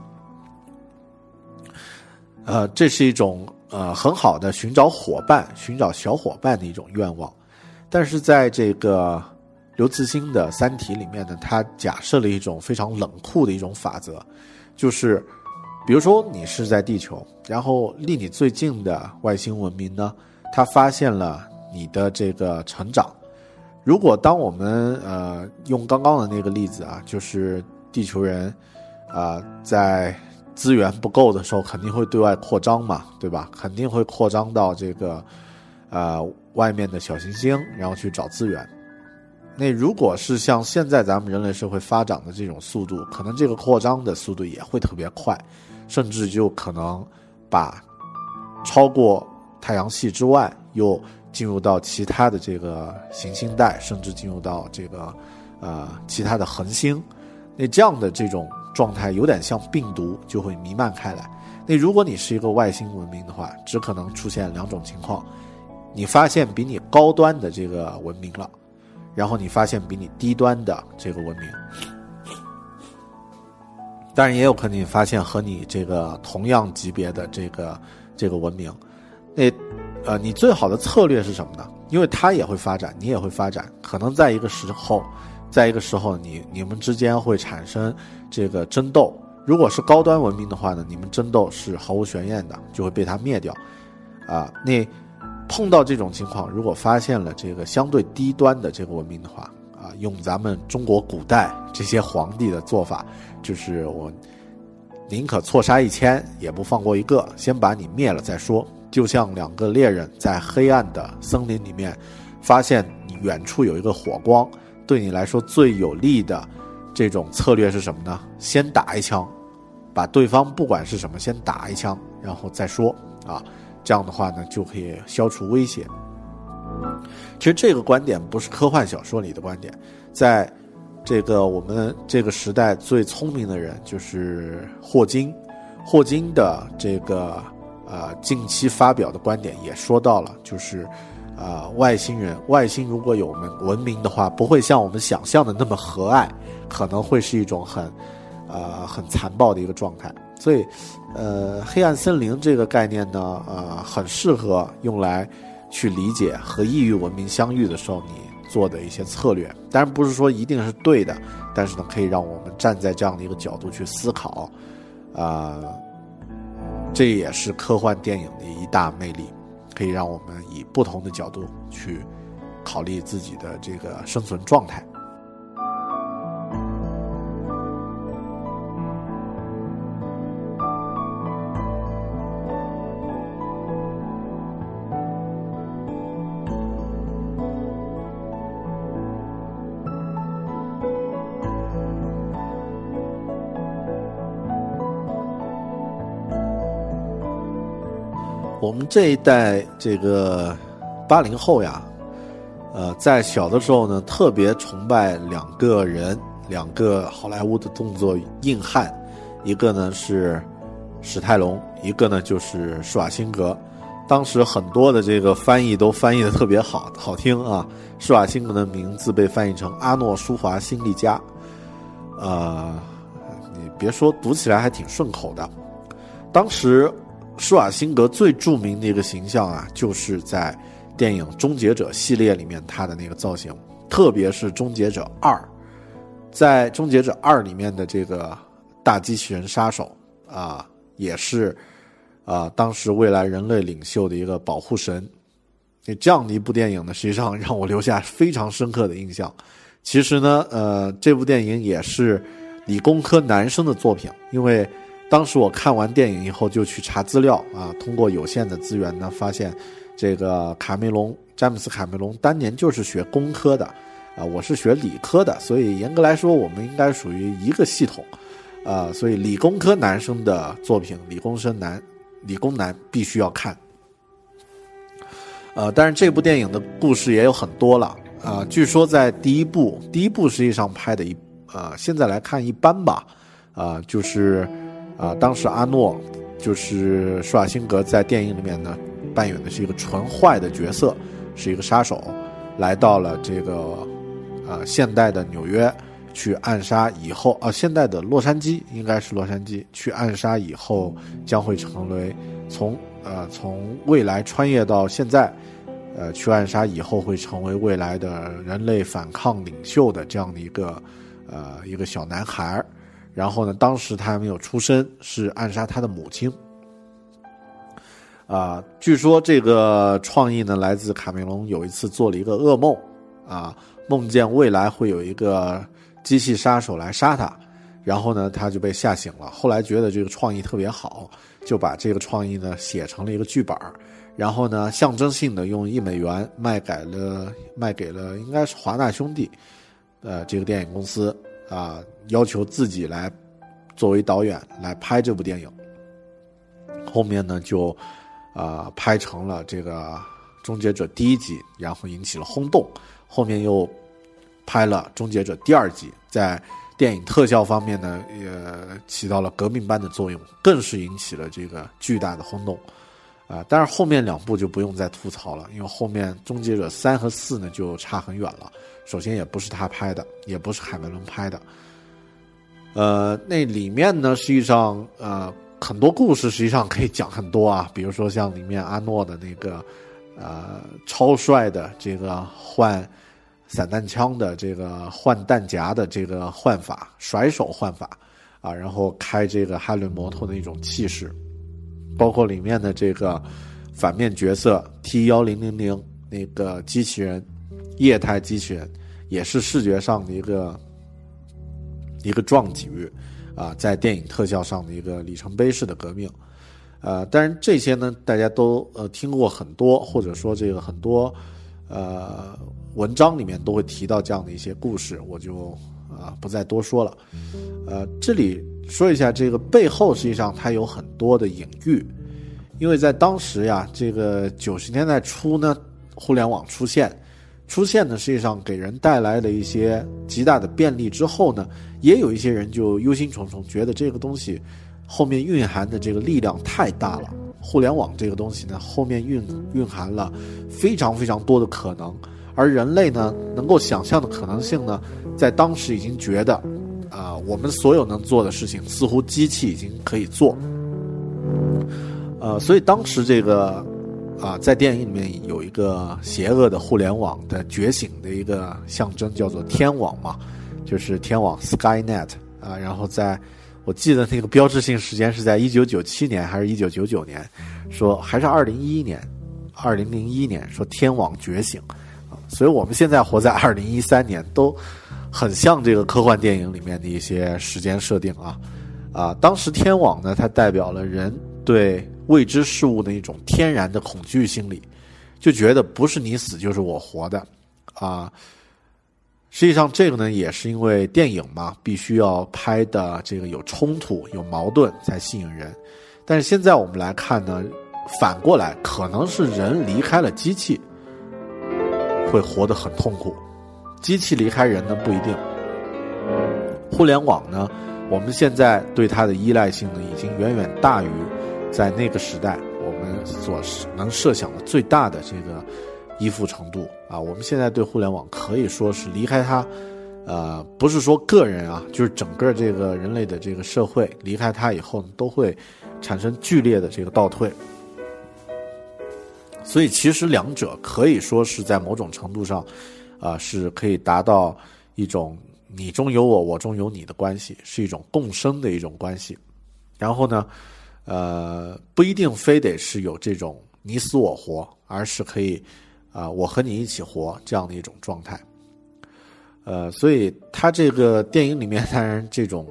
呃，这是一种呃很好的寻找伙伴、寻找小伙伴的一种愿望。但是在这个刘慈欣的《三体》里面呢，他假设了一种非常冷酷的一种法则，就是比如说你是在地球，然后离你最近的外星文明呢，他发现了。你的这个成长，如果当我们呃用刚刚的那个例子啊，就是地球人啊在资源不够的时候，肯定会对外扩张嘛，对吧？肯定会扩张到这个呃外面的小行星，然后去找资源。那如果是像现在咱们人类社会发展的这种速度，可能这个扩张的速度也会特别快，甚至就可能把超过太阳系之外又。进入到其他的这个行星带，甚至进入到这个，呃，其他的恒星，那这样的这种状态有点像病毒，就会弥漫开来。那如果你是一个外星文明的话，只可能出现两种情况：你发现比你高端的这个文明了，然后你发现比你低端的这个文明，当然也有可能你发现和你这个同样级别的这个这个文明，那。呃，你最好的策略是什么呢？因为它也会发展，你也会发展，可能在一个时候，在一个时候，你你们之间会产生这个争斗。如果是高端文明的话呢，你们争斗是毫无悬念的，就会被它灭掉。啊，那碰到这种情况，如果发现了这个相对低端的这个文明的话，啊，用咱们中国古代这些皇帝的做法，就是我宁可错杀一千，也不放过一个，先把你灭了再说。就像两个猎人在黑暗的森林里面，发现远处有一个火光，对你来说最有利的这种策略是什么呢？先打一枪，把对方不管是什么先打一枪，然后再说啊，这样的话呢就可以消除威胁。其实这个观点不是科幻小说里的观点，在这个我们这个时代最聪明的人就是霍金，霍金的这个。呃，近期发表的观点也说到了，就是，呃，外星人，外星如果有我们文明的话，不会像我们想象的那么和蔼，可能会是一种很，呃，很残暴的一个状态。所以，呃，黑暗森林这个概念呢，呃，很适合用来去理解和异域文明相遇的时候你做的一些策略。当然不是说一定是对的，但是呢，可以让我们站在这样的一个角度去思考，啊。这也是科幻电影的一大魅力，可以让我们以不同的角度去考虑自己的这个生存状态。我们这一代这个八零后呀，呃，在小的时候呢，特别崇拜两个人，两个好莱坞的动作硬汉，一个呢是史泰龙，一个呢就是施瓦辛格。当时很多的这个翻译都翻译的特别好，好听啊。施瓦辛格的名字被翻译成阿诺舒华辛利加，呃，你别说，读起来还挺顺口的。当时。施瓦辛格最著名的一个形象啊，就是在电影《终结者》系列里面他的那个造型，特别是《终结者二》。在《终结者二》里面的这个大机器人杀手啊，也是啊，当时未来人类领袖的一个保护神。这样的一部电影呢，实际上让我留下非常深刻的印象。其实呢，呃，这部电影也是理工科男生的作品，因为。当时我看完电影以后，就去查资料啊。通过有限的资源呢，发现这个卡梅隆詹姆斯卡梅隆当年就是学工科的，啊，我是学理科的，所以严格来说，我们应该属于一个系统，啊，所以理工科男生的作品，理工生男，理工男必须要看。呃，但是这部电影的故事也有很多了，啊，据说在第一部，第一部实际上拍的一，呃，现在来看一般吧，啊，就是。啊，当时阿诺就是施瓦辛格在电影里面呢，扮演的是一个纯坏的角色，是一个杀手，来到了这个啊现代的纽约去暗杀以后啊，现代的洛杉矶应该是洛杉矶去暗杀以后，将会成为从呃从未来穿越到现在，呃去暗杀以后会成为未来的人类反抗领袖的这样的一个呃一个小男孩儿。然后呢，当时他还没有出生，是暗杀他的母亲。啊，据说这个创意呢来自卡梅隆有一次做了一个噩梦，啊，梦见未来会有一个机器杀手来杀他，然后呢他就被吓醒了。后来觉得这个创意特别好，就把这个创意呢写成了一个剧本然后呢象征性的用一美元卖给了卖给了应该是华纳兄弟，呃，这个电影公司。啊，要求自己来作为导演来拍这部电影。后面呢，就啊拍成了这个《终结者》第一集，然后引起了轰动。后面又拍了《终结者》第二集，在电影特效方面呢，也起到了革命般的作用，更是引起了这个巨大的轰动。啊，但是后面两部就不用再吐槽了，因为后面《终结者》三和四呢就差很远了。首先也不是他拍的，也不是海梅伦拍的。呃，那里面呢，实际上呃很多故事实际上可以讲很多啊，比如说像里面阿诺的那个呃超帅的这个换散弹枪的这个换弹夹的这个换法，甩手换法啊，然后开这个哈伦摩托的一种气势，包括里面的这个反面角色 T 幺零零零那个机器人。液态机器人也是视觉上的一个一个壮举，啊，在电影特效上的一个里程碑式的革命，呃，当然这些呢，大家都呃听过很多，或者说这个很多呃文章里面都会提到这样的一些故事，我就啊不再多说了。呃，这里说一下这个背后，实际上它有很多的隐喻，因为在当时呀，这个九十年代初呢，互联网出现，出现呢实际上给人带来了一些极大的便利之后呢，也有一些人就忧心忡忡，觉得这个东西。后面蕴含的这个力量太大了，互联网这个东西呢，后面蕴蕴含了非常非常多的可能，而人类呢，能够想象的可能性呢，在当时已经觉得，啊，我们所有能做的事情，似乎机器已经可以做。呃，所以当时这个，啊，在电影里面有一个邪恶的互联网的觉醒的一个象征，叫做天网嘛，就是天网 （SkyNet） 啊，然后在。我记得那个标志性时间是在一九九七年还是一九九九年，说还是二零一一年，二零零一年说天网觉醒，啊，所以我们现在活在二零一三年，都很像这个科幻电影里面的一些时间设定啊，啊，当时天网呢，它代表了人对未知事物的一种天然的恐惧心理，就觉得不是你死就是我活的，啊。实际上，这个呢也是因为电影嘛，必须要拍的这个有冲突、有矛盾才吸引人。但是现在我们来看呢，反过来可能是人离开了机器，会活得很痛苦；机器离开人呢不一定。互联网呢，我们现在对它的依赖性呢，已经远远大于在那个时代我们所能设想的最大的这个。依附程度啊，我们现在对互联网可以说是离开它，呃，不是说个人啊，就是整个这个人类的这个社会离开它以后，都会产生剧烈的这个倒退。所以，其实两者可以说是在某种程度上，啊，是可以达到一种你中有我，我中有你的关系，是一种共生的一种关系。然后呢，呃，不一定非得是有这种你死我活，而是可以。啊，我和你一起活这样的一种状态，呃，所以他这个电影里面 <laughs> 当然这种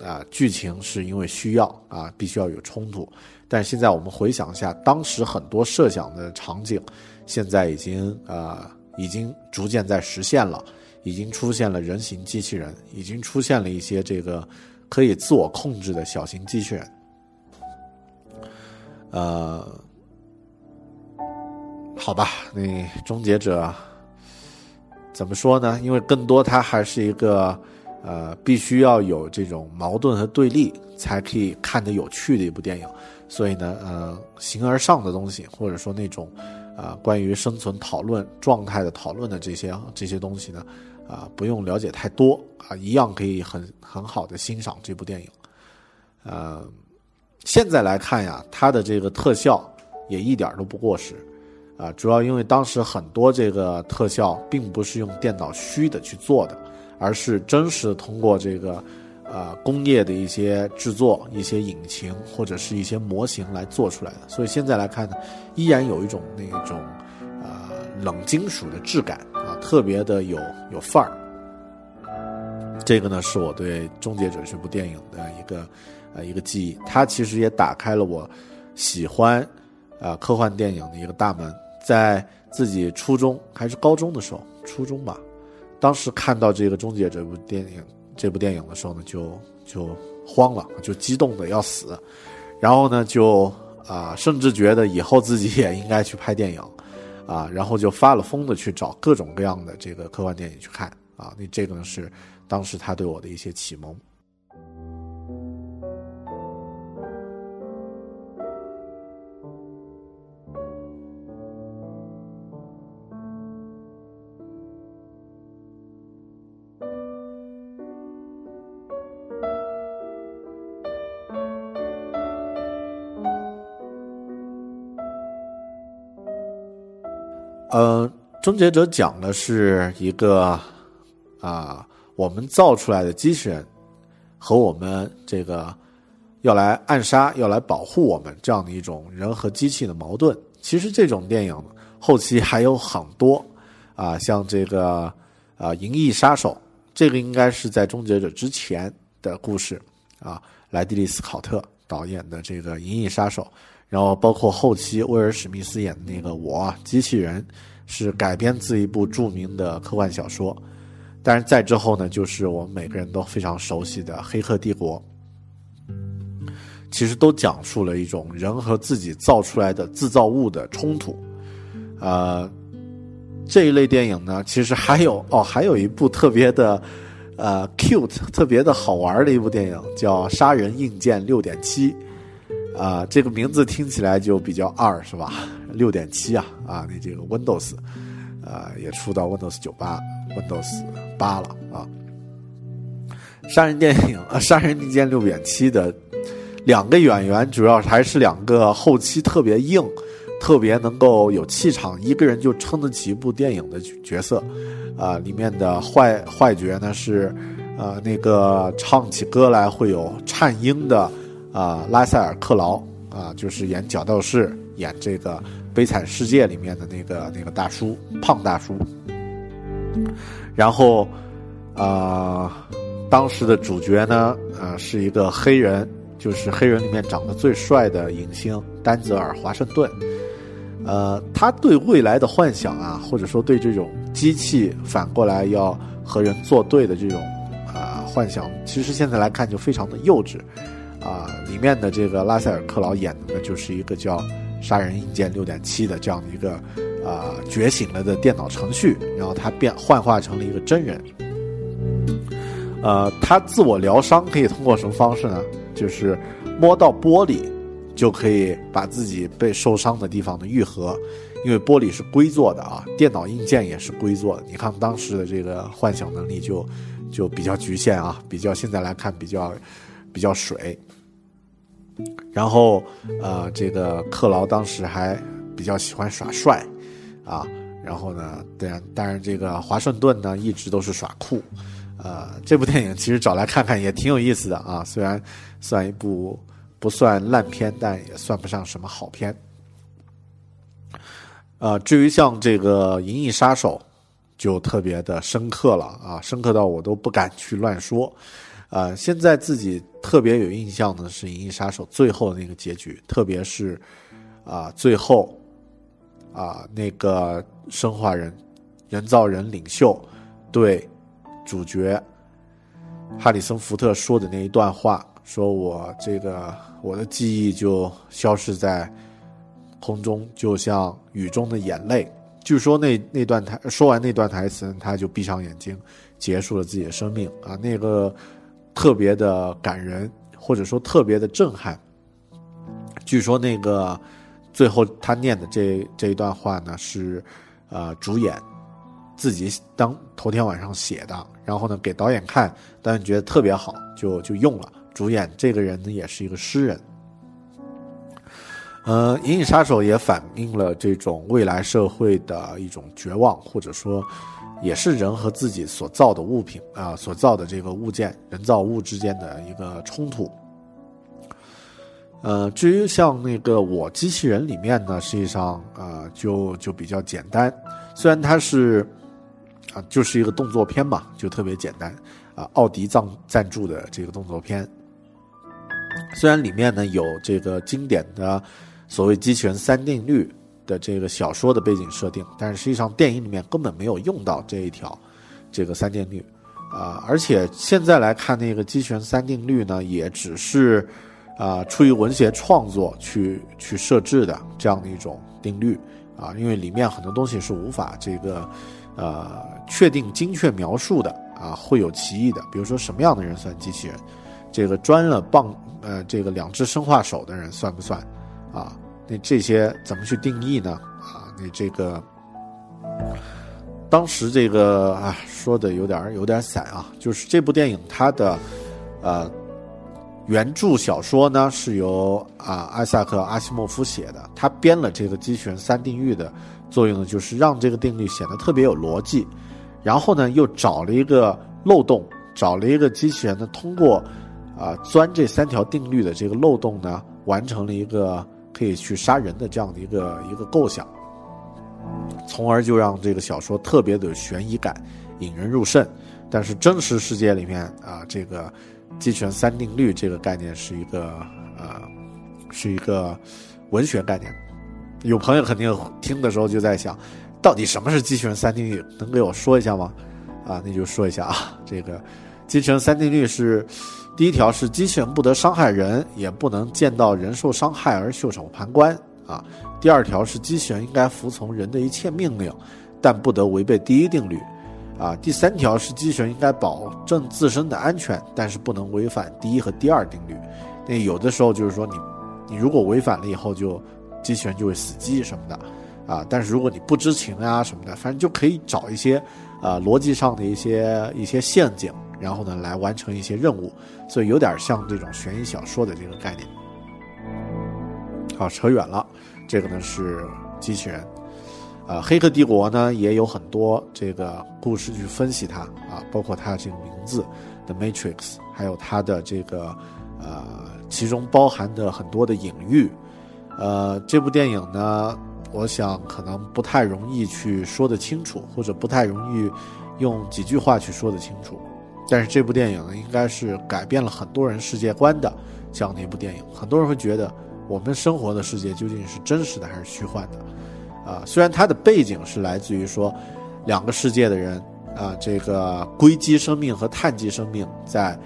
啊剧情是因为需要啊，必须要有冲突。但现在我们回想一下，当时很多设想的场景，现在已经啊已经逐渐在实现了，已经出现了人形机器人，已经出现了一些这个可以自我控制的小型机器人，呃。好吧，那终结者怎么说呢？因为更多它还是一个呃，必须要有这种矛盾和对立才可以看得有趣的一部电影。所以呢，呃，形而上的东西，或者说那种啊，关于生存讨论状态的讨论的这些这些东西呢，啊，不用了解太多啊，一样可以很很好的欣赏这部电影。呃，现在来看呀，它的这个特效也一点都不过时。啊，主要因为当时很多这个特效并不是用电脑虚的去做的，而是真实通过这个，呃，工业的一些制作、一些引擎或者是一些模型来做出来的。所以现在来看呢，依然有一种那种，呃，冷金属的质感啊，特别的有有范儿。这个呢，是我对《终结者》这部电影的一个，呃，一个记忆。它其实也打开了我喜欢，呃，科幻电影的一个大门。在自己初中还是高中的时候，初中吧，当时看到这个《终结》这部电影，这部电影的时候呢，就就慌了，就激动的要死，然后呢，就啊，甚至觉得以后自己也应该去拍电影，啊，然后就发了疯的去找各种各样的这个科幻电影去看，啊，那这个呢是当时他对我的一些启蒙。终结者讲的是一个啊，我们造出来的机器人和我们这个要来暗杀、要来保护我们这样的一种人和机器的矛盾。其实这种电影后期还有很多啊，像这个啊《银翼杀手》，这个应该是在终结者之前的故事啊。莱蒂利·斯考特导演的这个《银翼杀手》，然后包括后期威尔史密斯演的那个《我机器人》，是改编自一部著名的科幻小说。但是再之后呢，就是我们每个人都非常熟悉的《黑客帝国》，其实都讲述了一种人和自己造出来的制造物的冲突。呃，这一类电影呢，其实还有哦，还有一部特别的。呃，cute 特别的好玩的一部电影叫《杀人硬件六点七》，啊，这个名字听起来就比较二，是吧？六点七啊，啊，你这个 Windows，啊，也出到 Windows 九八、Windows 八了啊。杀人电影啊，《杀人利剑六点七》的两个演员，主要还是两个后期特别硬、特别能够有气场，一个人就撑得起一部电影的角色。啊，里面的坏坏角呢是，呃，那个唱起歌来会有颤音的，啊，拉塞尔·克劳啊，就是演角斗士，演这个《悲惨世界》里面的那个那个大叔，胖大叔。然后，啊，当时的主角呢，呃，是一个黑人，就是黑人里面长得最帅的影星丹泽尔·华盛顿。呃，他对未来的幻想啊，或者说对这种机器反过来要和人作对的这种啊幻想，其实现在来看就非常的幼稚。啊，里面的这个拉塞尔·克劳演的呢，就是一个叫“杀人硬件六点七”的这样的一个啊觉醒了的电脑程序，然后他变幻化成了一个真人。呃，他自我疗伤可以通过什么方式呢？就是摸到玻璃。就可以把自己被受伤的地方的愈合，因为玻璃是硅做的啊，电脑硬件也是硅做的。你看当时的这个幻想能力就就比较局限啊，比较现在来看比较比较水。然后呃，这个克劳当时还比较喜欢耍帅啊，然后呢，当然当然这个华盛顿呢一直都是耍酷。呃，这部电影其实找来看看也挺有意思的啊，虽然算一部。不算烂片，但也算不上什么好片。呃，至于像这个《银翼杀手》，就特别的深刻了啊，深刻到我都不敢去乱说。呃，现在自己特别有印象的是《银翼杀手》最后的那个结局，特别是啊，最后啊那个生化人、人造人领袖对主角哈里森·福特说的那一段话。说我这个我的记忆就消失在空中，就像雨中的眼泪。据说那那段台说完那段台词，他就闭上眼睛，结束了自己的生命啊！那个特别的感人，或者说特别的震撼。据说那个最后他念的这这一段话呢，是呃主演自己当头天晚上写的，然后呢给导演看，导演觉得特别好，就就用了。主演这个人呢，也是一个诗人。呃，《银翼杀手》也反映了这种未来社会的一种绝望，或者说，也是人和自己所造的物品啊，所造的这个物件、人造物之间的一个冲突。呃，至于像那个《我机器人》里面呢，实际上啊，就就比较简单，虽然它是啊，就是一个动作片嘛，就特别简单啊，奥迪赞赞助的这个动作片。虽然里面呢有这个经典的所谓机器人三定律的这个小说的背景设定，但是实际上电影里面根本没有用到这一条这个三定律啊，而且现在来看那个机器人三定律呢，也只是啊出于文学创作去去设置的这样的一种定律啊，因为里面很多东西是无法这个呃确定精确描述的啊，会有歧义的，比如说什么样的人算机器人，这个钻了棒。呃，这个两只生化手的人算不算？啊，那这些怎么去定义呢？啊，那这个当时这个啊说的有点有点散啊，就是这部电影它的呃原著小说呢是由啊艾萨克阿西莫夫写的，他编了这个机器人三定律的作用呢，就是让这个定律显得特别有逻辑，然后呢又找了一个漏洞，找了一个机器人呢通过。啊，钻这三条定律的这个漏洞呢，完成了一个可以去杀人的这样的一个一个构想，从而就让这个小说特别的有悬疑感，引人入胜。但是真实世界里面啊，这个机器人三定律这个概念是一个呃是一个文学概念。有朋友肯定听的时候就在想，到底什么是机器人三定律？能给我说一下吗？啊，那就说一下啊，这个机器人三定律是第一条是机器人不得伤害人，也不能见到人受伤害而袖手旁观啊。第二条是机器人应该服从人的一切命令，但不得违背第一定律。啊，第三条是机器人应该保证自身的安全，但是不能违反第一和第二定律。那有的时候就是说你，你如果违反了以后，就机器人就会死机什么的，啊，但是如果你不知情啊什么的，反正就可以找一些，呃，逻辑上的一些一些陷阱，然后呢来完成一些任务，所以有点像这种悬疑小说的这个概念。好，扯远了，这个呢是机器人。呃，《黑客帝国》呢也有很多这个故事去分析它啊，包括它这个名字《The Matrix》，还有它的这个呃，其中包含的很多的隐喻。呃，这部电影呢，我想可能不太容易去说得清楚，或者不太容易用几句话去说得清楚。但是这部电影呢，应该是改变了很多人世界观的这样的一部电影。很多人会觉得，我们生活的世界究竟是真实的还是虚幻的？啊，虽然它的背景是来自于说，两个世界的人啊，这个硅基生命和碳基生命在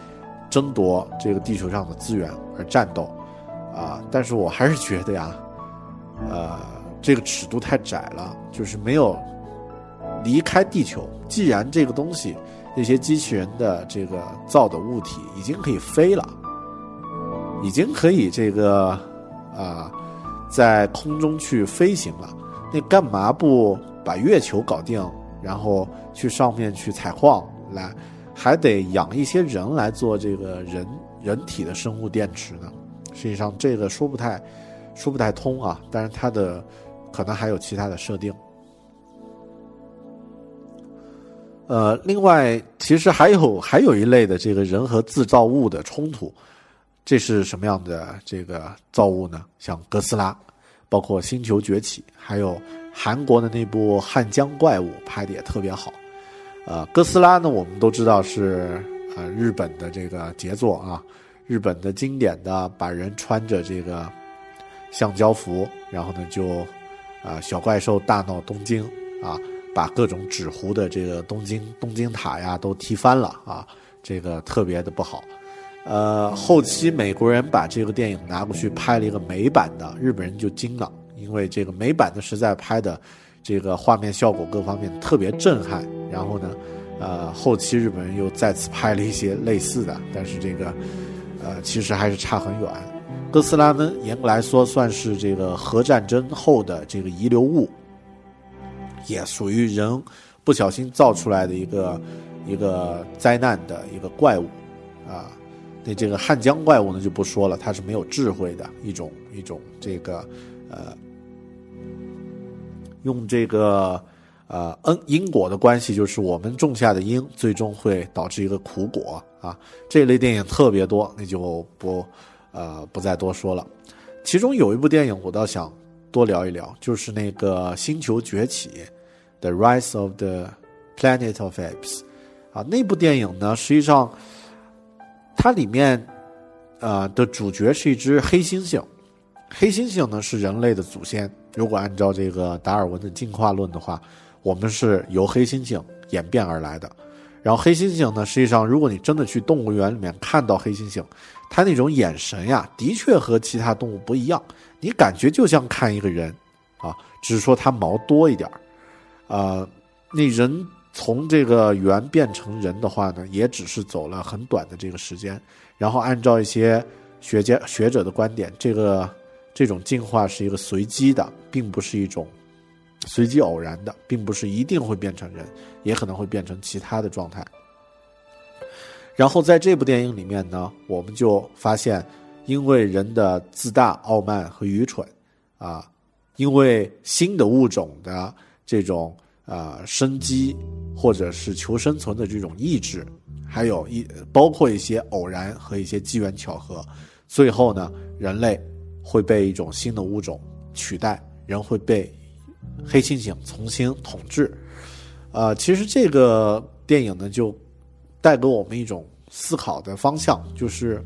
争夺这个地球上的资源而战斗，啊，但是我还是觉得呀，呃，这个尺度太窄了，就是没有离开地球。既然这个东西，那些机器人的这个造的物体已经可以飞了，已经可以这个啊，在空中去飞行了。那干嘛不把月球搞定，然后去上面去采矿来，还得养一些人来做这个人人体的生物电池呢？实际上这个说不太说不太通啊。但是它的可能还有其他的设定。呃，另外其实还有还有一类的这个人和自造物的冲突，这是什么样的这个造物呢？像哥斯拉。包括《星球崛起》，还有韩国的那部《汉江怪物》拍的也特别好。呃，哥斯拉呢，我们都知道是呃日本的这个杰作啊，日本的经典的，把人穿着这个橡胶服，然后呢就啊小怪兽大闹东京啊，把各种纸糊的这个东京东京塔呀都踢翻了啊，这个特别的不好。呃，后期美国人把这个电影拿过去拍了一个美版的，日本人就惊了，因为这个美版的实在拍的，这个画面效果各方面特别震撼。然后呢，呃，后期日本人又再次拍了一些类似的，但是这个，呃，其实还是差很远。哥斯拉呢，严格来说算是这个核战争后的这个遗留物，也属于人不小心造出来的一个一个灾难的一个怪物，啊。那这个汉江怪物呢就不说了，它是没有智慧的一种一种这个，呃，用这个呃恩因果的关系，就是我们种下的因，最终会导致一个苦果啊。这类电影特别多，那就不呃不再多说了。其中有一部电影我倒想多聊一聊，就是那个《星球崛起》The Rise of the Planet of Apes 啊，那部电影呢，实际上。它里面，呃的主角是一只黑猩猩，黑猩猩呢是人类的祖先。如果按照这个达尔文的进化论的话，我们是由黑猩猩演变而来的。然后黑猩猩呢，实际上如果你真的去动物园里面看到黑猩猩，它那种眼神呀，的确和其他动物不一样，你感觉就像看一个人，啊，只是说它毛多一点儿，呃，那人。从这个猿变成人的话呢，也只是走了很短的这个时间。然后按照一些学家学者的观点，这个这种进化是一个随机的，并不是一种随机偶然的，并不是一定会变成人，也可能会变成其他的状态。然后在这部电影里面呢，我们就发现，因为人的自大、傲慢和愚蠢，啊，因为新的物种的这种。啊，生机或者是求生存的这种意志，还有一包括一些偶然和一些机缘巧合，最后呢，人类会被一种新的物种取代，人会被黑猩猩重新统治。呃，其实这个电影呢，就带给我们一种思考的方向，就是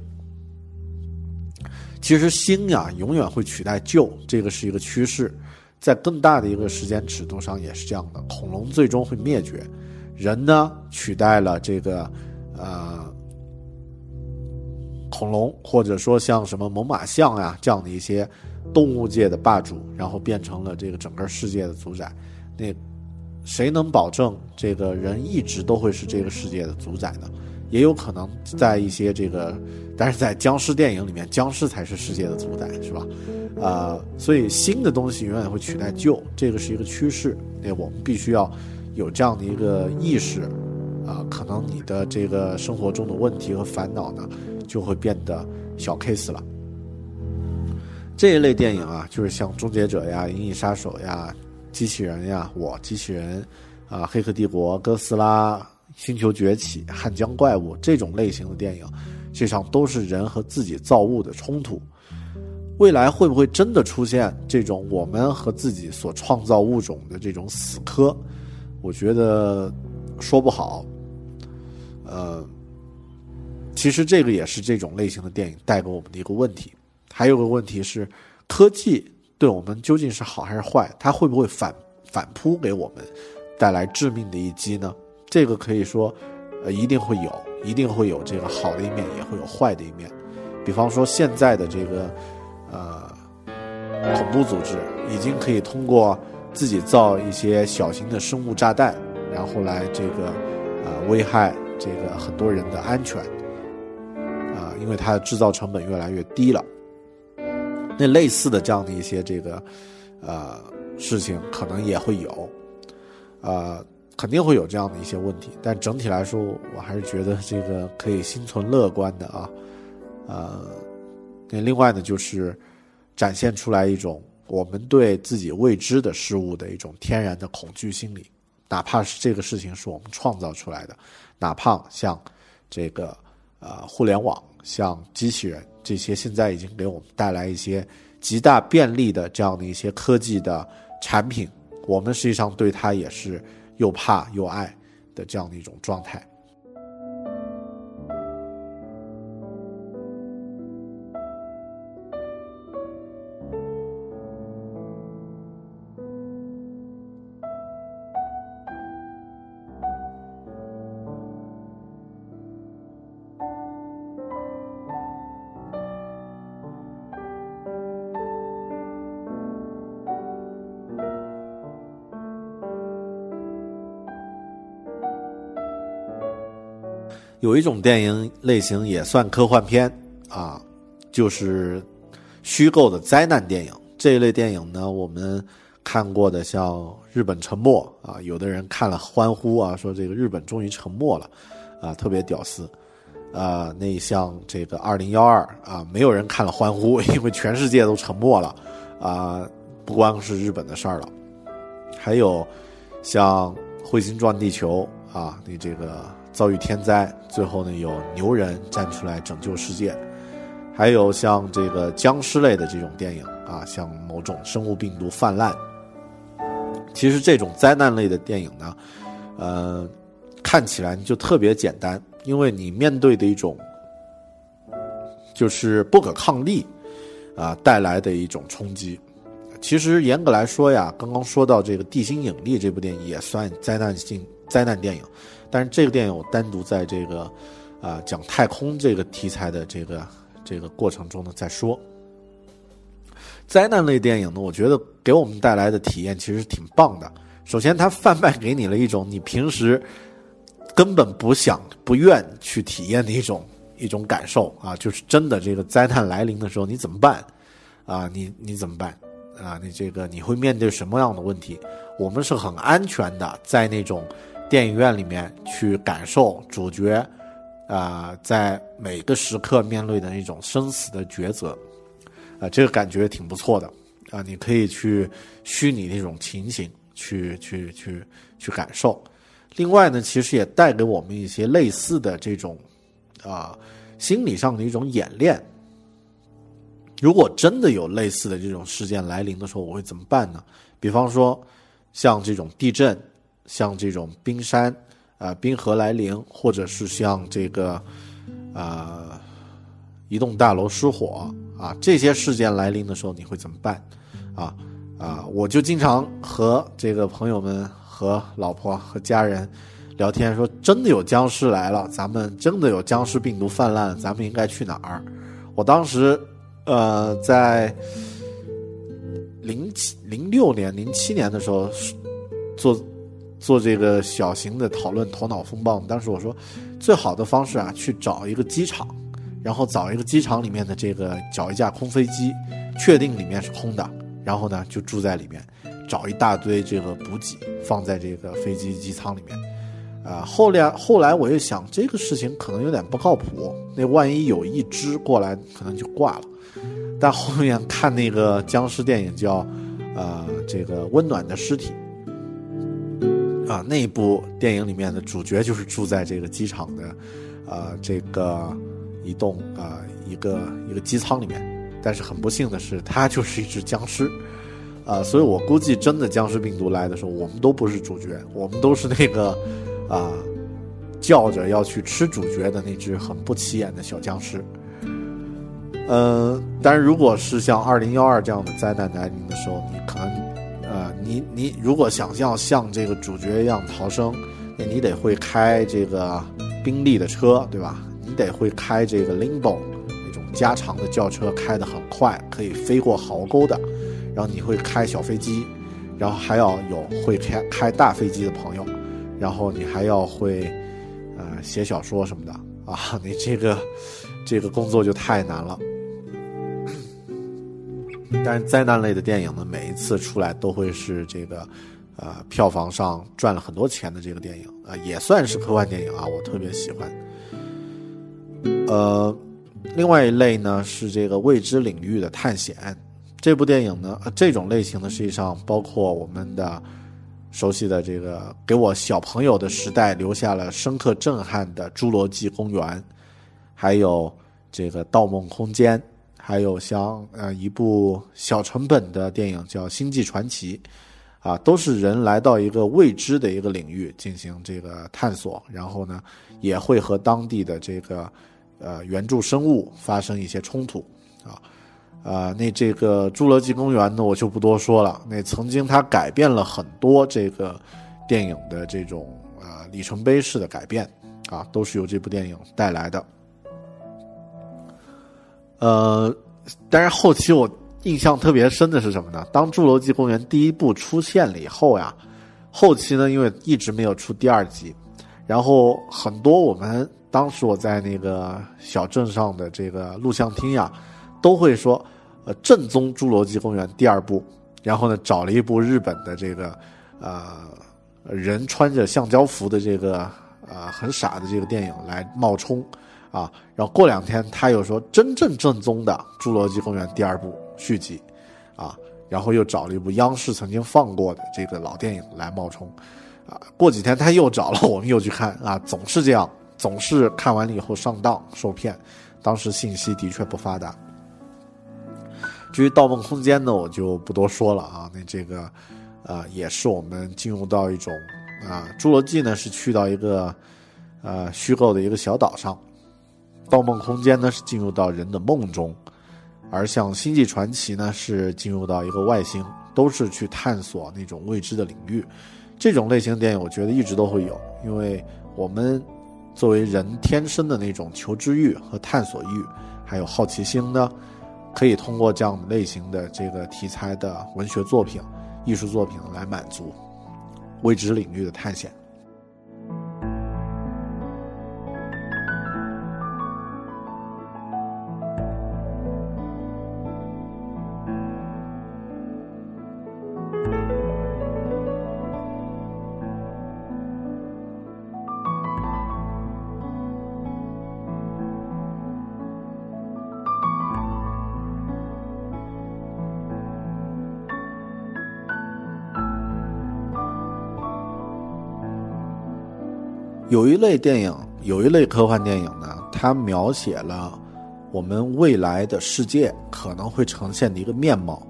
其实新呀永远会取代旧，这个是一个趋势，在更大的一个时间尺度上也是这样的。恐龙最终会灭绝，人呢取代了这个呃恐龙，或者说像什么猛犸象呀这样的一些动物界的霸主，然后变成了这个整个世界的主宰。那谁能保证这个人一直都会是这个世界的主宰呢？也有可能在一些这个，但是在僵尸电影里面，僵尸才是世界的主宰，是吧？呃，所以新的东西永远会取代旧，这个是一个趋势。那我们必须要有这样的一个意识，啊，可能你的这个生活中的问题和烦恼呢，就会变得小 case 了。这一类电影啊，就是像《终结者》呀、《银翼杀手》呀、机器人呀、我机器人啊、《黑客帝国》、哥斯拉。星球崛起、汉江怪物这种类型的电影，实际上都是人和自己造物的冲突。未来会不会真的出现这种我们和自己所创造物种的这种死磕？我觉得说不好。呃，其实这个也是这种类型的电影带给我们的一个问题。还有个问题是，科技对我们究竟是好还是坏？它会不会反反扑给我们，带来致命的一击呢？这个可以说，呃，一定会有，一定会有这个好的一面，也会有坏的一面。比方说，现在的这个，呃，恐怖组织已经可以通过自己造一些小型的生物炸弹，然后来这个，呃，危害这个很多人的安全，啊，因为它的制造成本越来越低了。那类似的这样的一些这个，呃，事情可能也会有，呃。肯定会有这样的一些问题，但整体来说，我还是觉得这个可以心存乐观的啊。呃，那另外呢，就是展现出来一种我们对自己未知的事物的一种天然的恐惧心理，哪怕是这个事情是我们创造出来的，哪怕像这个呃互联网、像机器人这些，现在已经给我们带来一些极大便利的这样的一些科技的产品，我们实际上对它也是。又怕又爱的这样的一种状态。有一种电影类型也算科幻片啊，就是虚构的灾难电影。这一类电影呢，我们看过的像《日本沉没》啊，有的人看了欢呼啊，说这个日本终于沉没了，啊，特别屌丝。啊，那像这个《二零幺二》啊，没有人看了欢呼，<laughs> 因为全世界都沉没了啊，不光是日本的事儿了。还有像《彗星撞地球》啊，你这个。遭遇天灾，最后呢有牛人站出来拯救世界，还有像这个僵尸类的这种电影啊，像某种生物病毒泛滥。其实这种灾难类的电影呢，呃，看起来就特别简单，因为你面对的一种就是不可抗力啊带来的一种冲击。其实严格来说呀，刚刚说到这个《地心引力》这部电影也算灾难性灾难电影。但是这个电影我单独在这个，啊讲太空这个题材的这个这个过程中呢再说。灾难类电影呢，我觉得给我们带来的体验其实挺棒的。首先，它贩卖给你了一种你平时根本不想、不愿去体验的一种一种感受啊，就是真的这个灾难来临的时候你怎么办？啊，你你怎么办？啊，你这个你会面对什么样的问题？我们是很安全的，在那种。电影院里面去感受主角，啊，在每个时刻面对的那种生死的抉择，啊，这个感觉挺不错的，啊，你可以去虚拟那种情形，去去去去感受。另外呢，其实也带给我们一些类似的这种，啊，心理上的一种演练。如果真的有类似的这种事件来临的时候，我会怎么办呢？比方说，像这种地震。像这种冰山，啊，冰河来临，或者是像这个，啊，一栋大楼失火，啊，这些事件来临的时候你会怎么办？啊啊，我就经常和这个朋友们、和老婆、和家人聊天，说真的有僵尸来了，咱们真的有僵尸病毒泛滥，咱们应该去哪儿？我当时呃在零七零六年、零七年的时候做做这个小型的讨论头脑风暴，当时我说最好的方式啊，去找一个机场。然后找一个机场里面的这个找一架空飞机，确定里面是空的，然后呢就住在里面，找一大堆这个补给放在这个飞机机舱里面，啊，后来后来我又想这个事情可能有点不靠谱，那万一有一只过来可能就挂了，但后面看那个僵尸电影叫，呃，这个温暖的尸体，啊，那一部电影里面的主角就是住在这个机场的，呃，这个。一栋啊，一个一个机舱里面，但是很不幸的是，他就是一只僵尸，啊，所以我估计真的僵尸病毒来的时候，我们都不是主角，我们都是那个啊叫着要去吃主角的那只很不起眼的小僵尸。嗯，但是如果是像二零幺二这样的灾难来临的时候，你可能，你你如果想要像这个主角一样逃生，那你得会开这个宾利的车，对吧？你得会开这个 Limbo 那种加长的轿车，开得很快，可以飞过壕沟的。然后你会开小飞机，然后还要有会开开大飞机的朋友，然后你还要会呃写小说什么的啊。你这个这个工作就太难了。但是灾难类的电影呢，每一次出来都会是这个呃票房上赚了很多钱的这个电影啊，也算是科幻电影啊，我特别喜欢。呃，另外一类呢是这个未知领域的探险。这部电影呢，这种类型呢，实际上包括我们的熟悉的这个，给我小朋友的时代留下了深刻震撼的《侏罗纪公园》，还有这个《盗梦空间》，还有像呃一部小成本的电影叫《星际传奇》，啊，都是人来到一个未知的一个领域进行这个探索，然后呢，也会和当地的这个。呃，原著生物发生一些冲突，啊，啊，那这个《侏罗纪公园》呢，我就不多说了。那曾经它改变了很多这个电影的这种呃里程碑式的改变，啊，都是由这部电影带来的。呃，但是后期我印象特别深的是什么呢？当《侏罗纪公园》第一部出现了以后呀，后期呢，因为一直没有出第二集，然后很多我们。当时我在那个小镇上的这个录像厅呀，都会说，呃，正宗《侏罗纪公园》第二部，然后呢，找了一部日本的这个，呃，人穿着橡胶服的这个，呃，很傻的这个电影来冒充，啊，然后过两天他又说真正正宗的《侏罗纪公园》第二部续集，啊，然后又找了一部央视曾经放过的这个老电影来冒充，啊，过几天他又找了，我们又去看，啊，总是这样。总是看完了以后上当受骗，当时信息的确不发达。至于《盗梦空间》呢，我就不多说了啊。那这个，呃，也是我们进入到一种啊，《侏罗纪》呢是去到一个呃虚构的一个小岛上，《盗梦空间》呢是进入到人的梦中，而像《星际传奇》呢是进入到一个外星，都是去探索那种未知的领域。这种类型电影，我觉得一直都会有，因为我们。作为人天生的那种求知欲和探索欲，还有好奇心呢，可以通过这样类型的这个题材的文学作品、艺术作品来满足未知领域的探险。有一类电影，有一类科幻电影呢，它描写了我们未来的世界可能会呈现的一个面貌。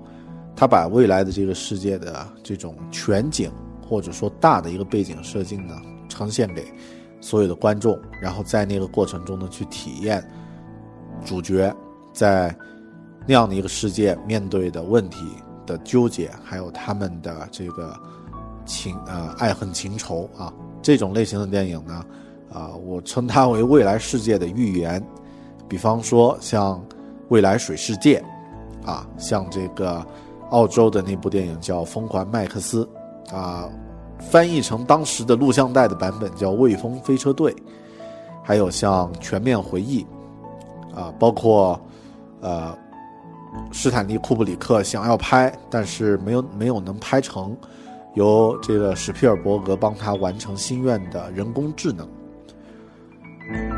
它把未来的这个世界的这种全景，或者说大的一个背景设定呢，呈现给所有的观众，然后在那个过程中呢，去体验主角在那样的一个世界面对的问题的纠结，还有他们的这个情呃爱恨情仇啊，这种类型的电影呢，啊，我称它为未来世界的预言。比方说像《未来水世界》，啊，像这个澳洲的那部电影叫《疯狂麦克斯》，啊，翻译成当时的录像带的版本叫《未风飞车队》，还有像《全面回忆》，啊，包括呃，斯坦利·库布里克想要拍，但是没有没有能拍成，由这个史皮尔伯格帮他完成心愿的人工智能。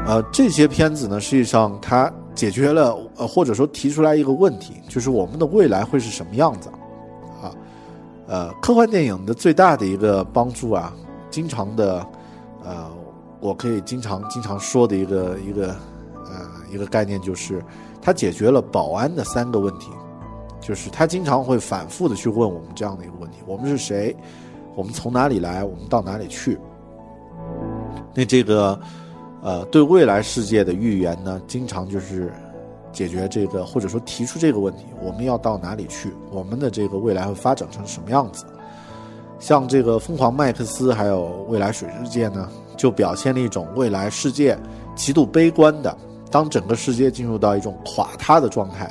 呃，这些片子呢，实际上它解决了，呃，或者说提出来一个问题，就是我们的未来会是什么样子，啊，呃，科幻电影的最大的一个帮助啊，经常的，呃，我可以经常经常说的一个一个，呃，一个概念就是，它解决了保安的三个问题，就是他经常会反复的去问我们这样的一个问题：我们是谁？我们从哪里来？我们到哪里去？那这个。呃，对未来世界的预言呢，经常就是解决这个，或者说提出这个问题：我们要到哪里去？我们的这个未来会发展成什么样子？像这个《疯狂麦克斯》还有《未来水世界》呢，就表现了一种未来世界极度悲观的，当整个世界进入到一种垮塌的状态。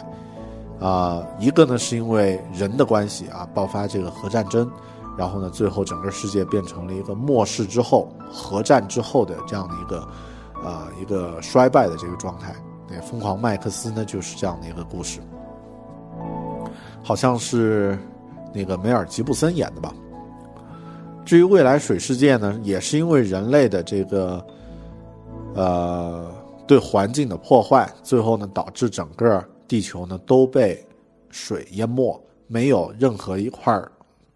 啊，一个呢是因为人的关系啊，爆发这个核战争，然后呢，最后整个世界变成了一个末世之后、核战之后的这样的一个。啊，一个衰败的这个状态。对，疯狂麦克斯呢，就是这样的一个故事，好像是那个梅尔吉布森演的吧。至于未来水世界呢，也是因为人类的这个呃对环境的破坏，最后呢导致整个地球呢都被水淹没，没有任何一块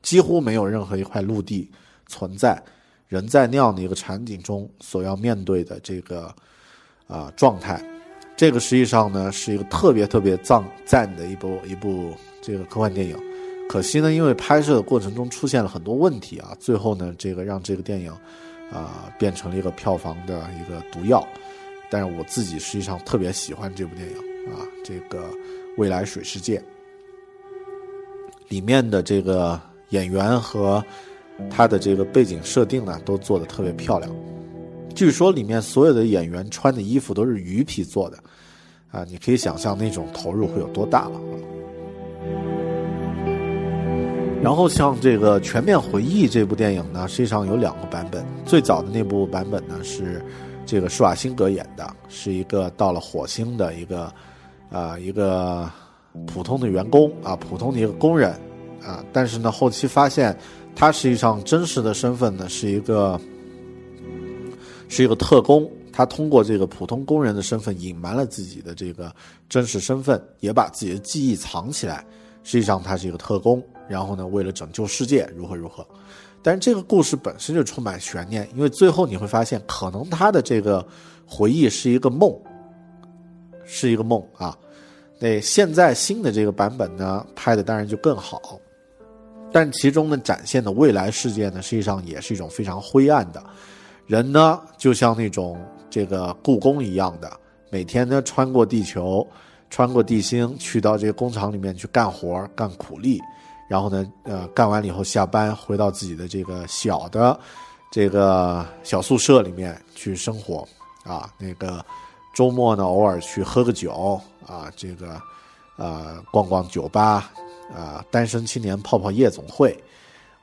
几乎没有任何一块陆地存在。人在那样的一个场景中所要面对的这个啊状态，这个实际上呢是一个特别特别赞赞的一部一部这个科幻电影。可惜呢，因为拍摄的过程中出现了很多问题啊，最后呢这个让这个电影啊变成了一个票房的一个毒药。但是我自己实际上特别喜欢这部电影啊，这个《未来水世界》里面的这个演员和。它的这个背景设定呢，都做的特别漂亮。据说里面所有的演员穿的衣服都是鱼皮做的，啊，你可以想象那种投入会有多大了。然后像这个《全面回忆》这部电影呢，实际上有两个版本。最早的那部版本呢是这个施瓦辛格演的，是一个到了火星的一个啊一个普通的员工啊，普通的一个工人啊，但是呢后期发现。他实际上真实的身份呢，是一个是一个特工。他通过这个普通工人的身份隐瞒了自己的这个真实身份，也把自己的记忆藏起来。实际上他是一个特工，然后呢，为了拯救世界，如何如何。但是这个故事本身就充满悬念，因为最后你会发现，可能他的这个回忆是一个梦，是一个梦啊。那现在新的这个版本呢，拍的当然就更好。但其中呢，展现的未来世界呢，实际上也是一种非常灰暗的。人呢，就像那种这个故宫一样的，每天呢穿过地球，穿过地心，去到这个工厂里面去干活干苦力，然后呢，呃，干完了以后下班回到自己的这个小的这个小宿舍里面去生活啊。那个周末呢，偶尔去喝个酒啊，这个呃，逛逛酒吧。啊，单身青年泡泡夜总会，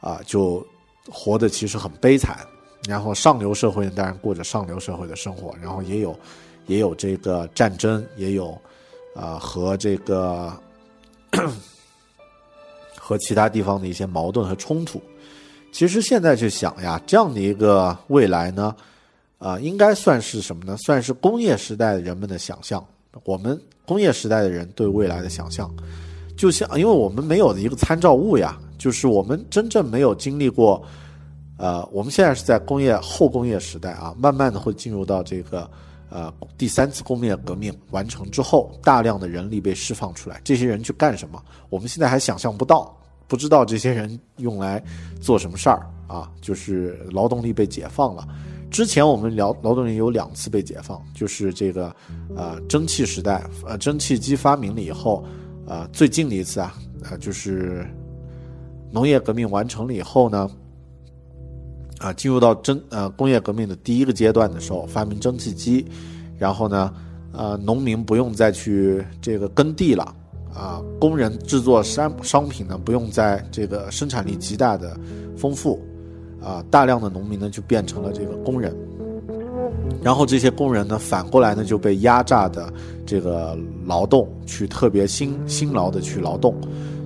啊，就活得其实很悲惨。然后上流社会当然过着上流社会的生活，然后也有，也有这个战争，也有，啊，和这个 <clears throat> 和其他地方的一些矛盾和冲突。其实现在去想呀，这样的一个未来呢，啊，应该算是什么呢？算是工业时代人们的想象。我们工业时代的人对未来的想象。就像，因为我们没有一个参照物呀，就是我们真正没有经历过，呃，我们现在是在工业后工业时代啊，慢慢的会进入到这个，呃，第三次工业革命完成之后，大量的人力被释放出来，这些人去干什么？我们现在还想象不到，不知道这些人用来做什么事儿啊，就是劳动力被解放了。之前我们聊劳动力有两次被解放，就是这个，呃，蒸汽时代，呃，蒸汽机发明了以后。啊，最近的一次啊，啊，就是农业革命完成了以后呢，啊，进入到蒸呃工业革命的第一个阶段的时候，发明蒸汽机，然后呢，呃，农民不用再去这个耕地了，啊，工人制作商商品呢，不用在这个生产力极大的丰富，啊，大量的农民呢就变成了这个工人。然后这些工人呢，反过来呢就被压榨的这个劳动，去特别辛辛劳的去劳动，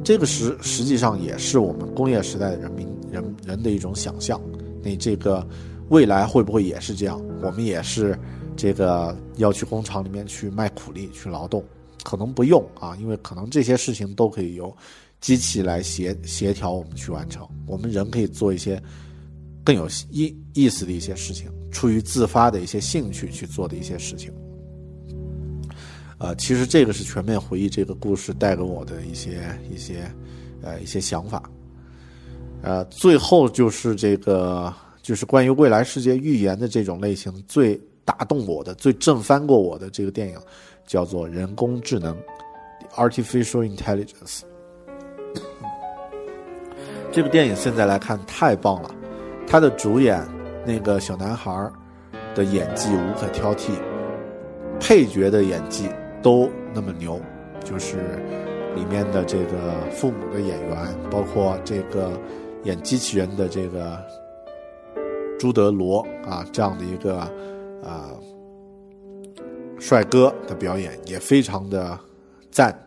这个实实际上也是我们工业时代的人民人人的一种想象。你这个未来会不会也是这样？我们也是这个要去工厂里面去卖苦力去劳动？可能不用啊，因为可能这些事情都可以由机器来协协调我们去完成，我们人可以做一些更有意意思的一些事情。出于自发的一些兴趣去做的一些事情，呃，其实这个是全面回忆这个故事带给我的一些一些呃一些想法，呃，最后就是这个就是关于未来世界预言的这种类型最打动我的、最震翻过我的这个电影，叫做《人工智能》（Artificial Intelligence）。这部电影现在来看太棒了，他的主演。那个小男孩的演技无可挑剔，配角的演技都那么牛，就是里面的这个父母的演员，包括这个演机器人的这个朱德罗啊，这样的一个啊帅哥的表演也非常的赞。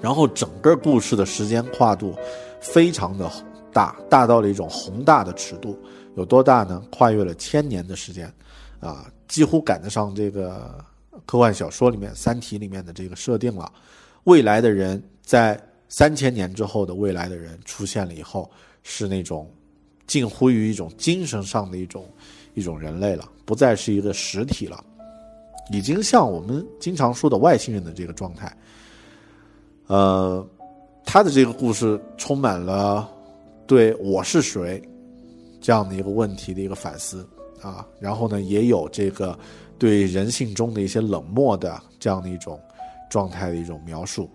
然后整个故事的时间跨度非常的大，大到了一种宏大的尺度。有多大呢？跨越了千年的时间，啊，几乎赶得上这个科幻小说里面《三体》里面的这个设定了。未来的人在三千年之后的未来的人出现了以后，是那种近乎于一种精神上的一种一种人类了，不再是一个实体了，已经像我们经常说的外星人的这个状态。呃，他的这个故事充满了对我是谁。这样的一个问题的一个反思啊，然后呢，也有这个对人性中的一些冷漠的这样的一种状态的一种描述。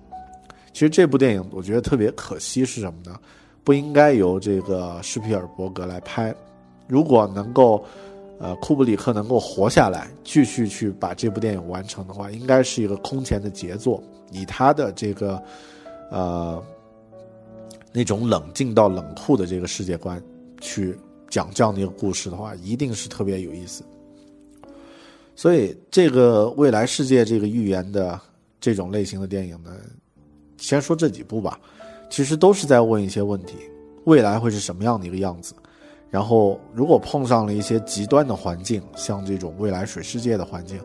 其实这部电影我觉得特别可惜是什么呢？不应该由这个施皮尔伯格来拍。如果能够，呃，库布里克能够活下来，继续去把这部电影完成的话，应该是一个空前的杰作。以他的这个，呃，那种冷静到冷酷的这个世界观去。讲这样的一个故事的话，一定是特别有意思。所以，这个未来世界这个预言的这种类型的电影呢，先说这几部吧，其实都是在问一些问题：未来会是什么样的一个样子？然后，如果碰上了一些极端的环境，像这种未来水世界的环境，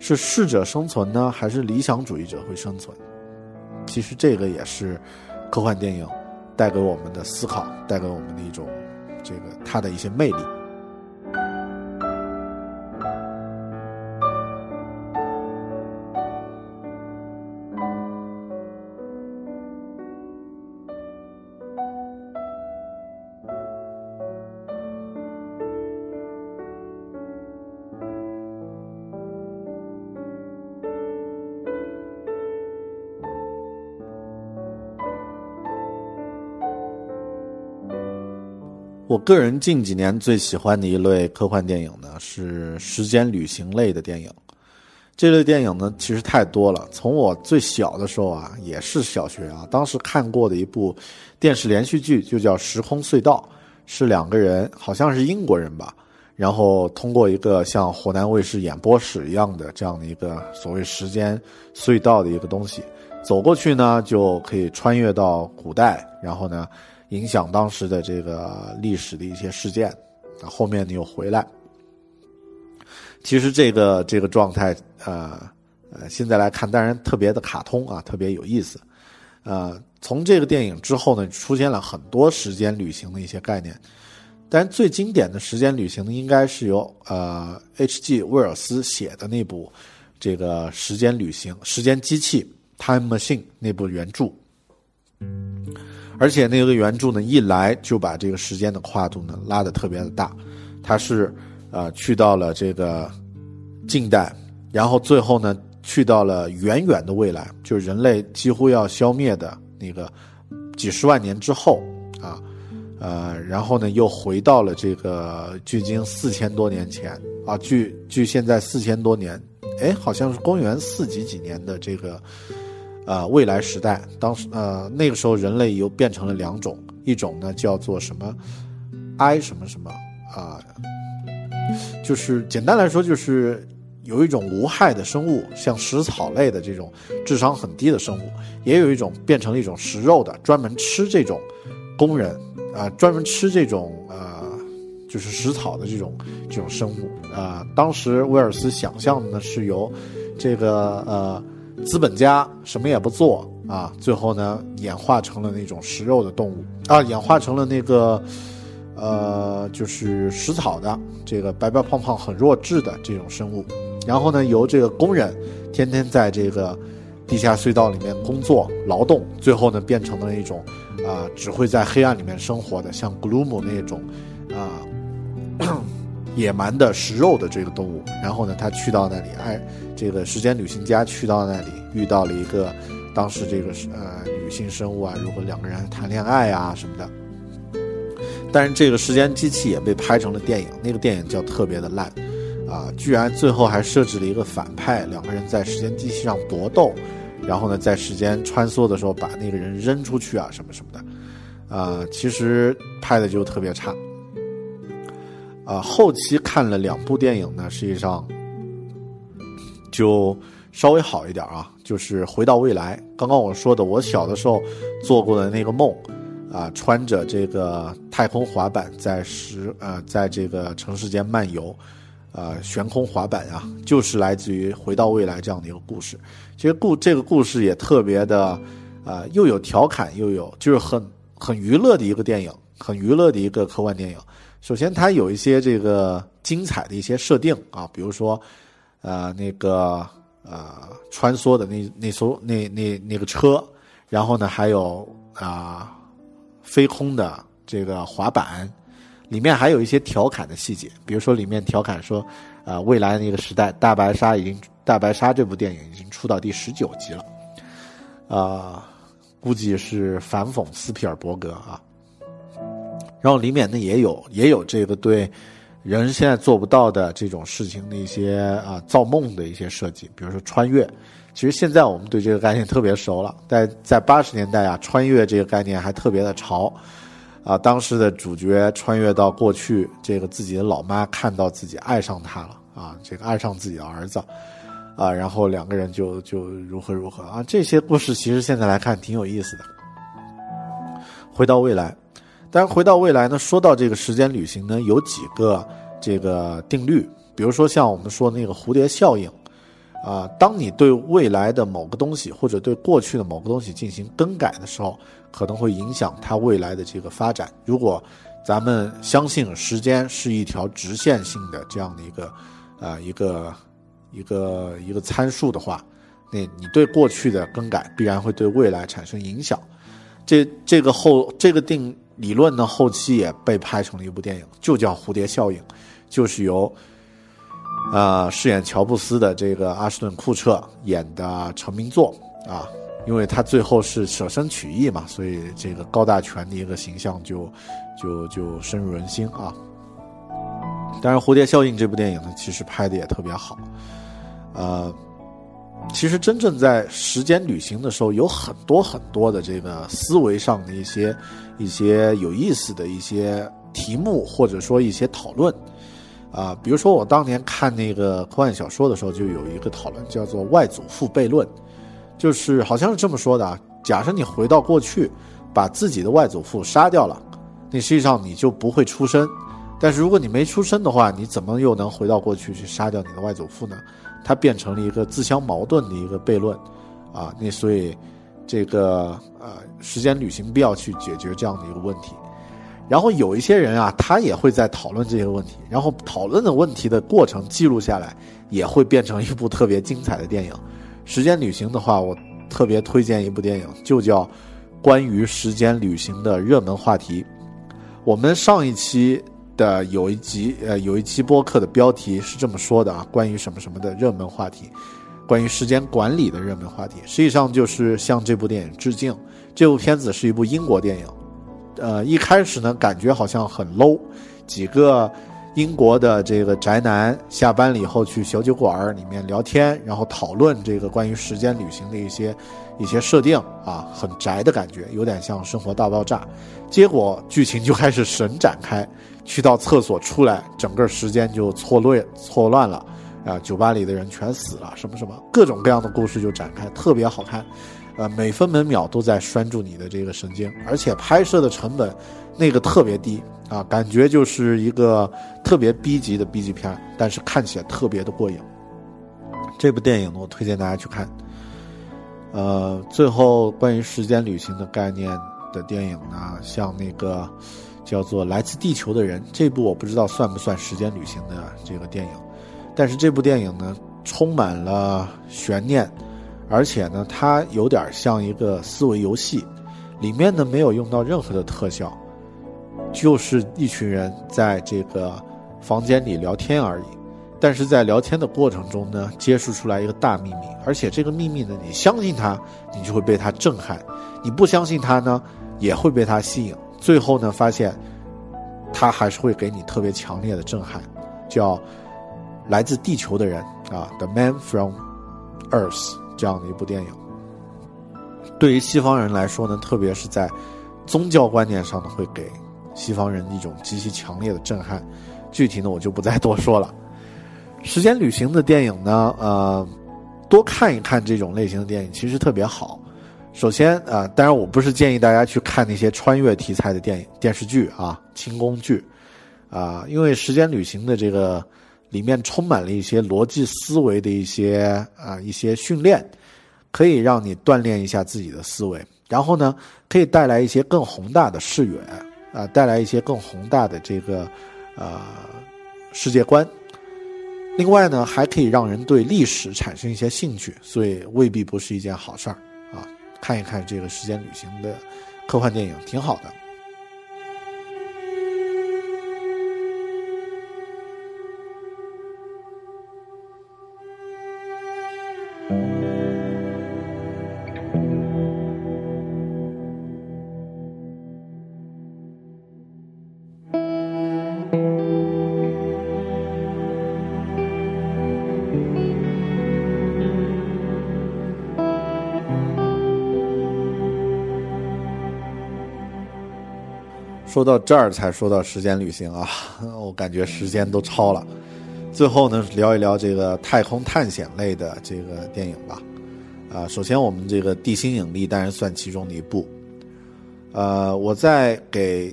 是适者生存呢，还是理想主义者会生存？其实，这个也是科幻电影带给我们的思考，带给我们的一种。这个它的一些魅力。我个人近几年最喜欢的一类科幻电影呢，是时间旅行类的电影。这类电影呢，其实太多了。从我最小的时候啊，也是小学啊，当时看过的一部电视连续剧，就叫《时空隧道》，是两个人，好像是英国人吧，然后通过一个像湖南卫视演播室一样的这样的一个所谓时间隧道的一个东西，走过去呢，就可以穿越到古代，然后呢。影响当时的这个历史的一些事件，啊，后面你又回来。其实这个这个状态，呃呃，现在来看，当然特别的卡通啊，特别有意思。呃，从这个电影之后呢，出现了很多时间旅行的一些概念，但最经典的时间旅行应该是由呃 H.G. 威尔斯写的那部这个时间旅行时间机器 Time Machine 那部原著。而且那个原著呢，一来就把这个时间的跨度呢拉得特别的大，它是，呃，去到了这个近代，然后最后呢去到了远远的未来，就是人类几乎要消灭的那个几十万年之后啊，呃，然后呢又回到了这个距今四千多年前啊，距距现在四千多年，哎，好像是公元四几几年的这个呃未来时代，当时呃那个时候人类又变成了两种，一种呢叫做什么 I 什么什么啊，就是简单来说就是。有一种无害的生物，像食草类的这种智商很低的生物，也有一种变成了一种食肉的，专门吃这种工人啊，专门吃这种呃，就是食草的这种这种生物啊。当时威尔斯想象的呢，是由这个呃资本家什么也不做啊，最后呢演化成了那种食肉的动物啊，演化成了那个。呃，就是食草的这个白白胖胖、很弱智的这种生物，然后呢，由这个工人天天在这个地下隧道里面工作劳动，最后呢，变成了一种啊，只会在黑暗里面生活的，像 Gloom 那种啊野蛮的食肉的这个动物。然后呢，他去到那里，哎，这个时间旅行家去到那里，遇到了一个当时这个呃女性生物啊，如果两个人谈恋爱啊什么的。但是这个时间机器也被拍成了电影，那个电影叫特别的烂，啊，居然最后还设置了一个反派，两个人在时间机器上搏斗，然后呢，在时间穿梭的时候把那个人扔出去啊，什么什么的，啊，其实拍的就特别差，啊，后期看了两部电影呢，实际上就稍微好一点啊，就是回到未来，刚刚我说的我小的时候做过的那个梦。啊，穿着这个太空滑板在时呃，在这个城市间漫游，呃，悬空滑板啊，就是来自于《回到未来》这样的一个故事。其实故这个故事也特别的，呃，又有调侃，又有就是很很娱乐的一个电影，很娱乐的一个科幻电影。首先，它有一些这个精彩的一些设定啊，比如说，呃，那个呃，穿梭的那那艘那那那个车，然后呢，还有啊。飞空的这个滑板，里面还有一些调侃的细节，比如说里面调侃说，呃，未来那个时代，大白鲨已经，大白鲨这部电影已经出到第十九集了，啊，估计是反讽斯皮尔伯格啊。然后里面呢也有也有这个对人现在做不到的这种事情的一些啊造梦的一些设计，比如说穿越。其实现在我们对这个概念特别熟了，在在八十年代啊，穿越这个概念还特别的潮，啊，当时的主角穿越到过去，这个自己的老妈看到自己爱上他了啊，这个爱上自己的儿子，啊，然后两个人就就如何如何啊，这些故事其实现在来看挺有意思的。回到未来，但是回到未来呢，说到这个时间旅行呢，有几个这个定律，比如说像我们说那个蝴蝶效应。啊，当你对未来的某个东西或者对过去的某个东西进行更改的时候，可能会影响它未来的这个发展。如果咱们相信时间是一条直线性的这样的一个，啊，一个一个一个参数的话，那你对过去的更改必然会对未来产生影响。这这个后这个定理论呢，后期也被拍成了一部电影，就叫蝴蝶效应，就是由。啊，饰演乔布斯的这个阿什顿·库彻演的成名作啊，因为他最后是舍身取义嘛，所以这个高大全的一个形象就就就深入人心啊。当然，《蝴蝶效应》这部电影呢，其实拍的也特别好。呃，其实真正在时间旅行的时候，有很多很多的这个思维上的一些一些有意思的一些题目，或者说一些讨论。啊，比如说我当年看那个科幻小说的时候，就有一个讨论叫做“外祖父悖论”，就是好像是这么说的啊。假设你回到过去，把自己的外祖父杀掉了，那实际上你就不会出生。但是如果你没出生的话，你怎么又能回到过去去杀掉你的外祖父呢？它变成了一个自相矛盾的一个悖论，啊，那所以这个呃，时间旅行必要去解决这样的一个问题。然后有一些人啊，他也会在讨论这些问题，然后讨论的问题的过程记录下来，也会变成一部特别精彩的电影。时间旅行的话，我特别推荐一部电影，就叫《关于时间旅行的热门话题》。我们上一期的有一集，呃，有一期播客的标题是这么说的啊，关于什么什么的热门话题。关于时间管理的热门话题，实际上就是向这部电影致敬。这部片子是一部英国电影，呃，一开始呢感觉好像很 low，几个英国的这个宅男下班了以后去小酒馆里面聊天，然后讨论这个关于时间旅行的一些一些设定啊，很宅的感觉，有点像《生活大爆炸》。结果剧情就开始神展开，去到厕所出来，整个时间就错乱错乱了。啊，酒吧里的人全死了，什么什么，各种各样的故事就展开，特别好看，呃，每分每秒都在拴住你的这个神经，而且拍摄的成本那个特别低啊，感觉就是一个特别 B 级的 B 级片，但是看起来特别的过瘾。这部电影，我推荐大家去看。呃，最后关于时间旅行的概念的电影呢，像那个叫做《来自地球的人》，这部我不知道算不算时间旅行的这个电影。但是这部电影呢，充满了悬念，而且呢，它有点像一个思维游戏，里面呢没有用到任何的特效，就是一群人在这个房间里聊天而已。但是在聊天的过程中呢，揭示出来一个大秘密，而且这个秘密呢，你相信它，你就会被它震撼；你不相信它呢，也会被它吸引。最后呢，发现它还是会给你特别强烈的震撼，叫。来自地球的人啊，《The Man from Earth》这样的一部电影，对于西方人来说呢，特别是在宗教观念上呢，会给西方人一种极其强烈的震撼。具体呢，我就不再多说了。时间旅行的电影呢，呃，多看一看这种类型的电影，其实特别好。首先啊，当然我不是建议大家去看那些穿越题材的电影、电视剧啊、轻宫剧啊，因为时间旅行的这个。里面充满了一些逻辑思维的一些啊一些训练，可以让你锻炼一下自己的思维，然后呢，可以带来一些更宏大的视野啊，带来一些更宏大的这个呃世界观。另外呢，还可以让人对历史产生一些兴趣，所以未必不是一件好事儿啊。看一看这个时间旅行的科幻电影，挺好的。说到这儿才说到时间旅行啊，我感觉时间都超了。最后呢，聊一聊这个太空探险类的这个电影吧。啊，首先我们这个《地心引力》当然算其中的一部。呃，我在给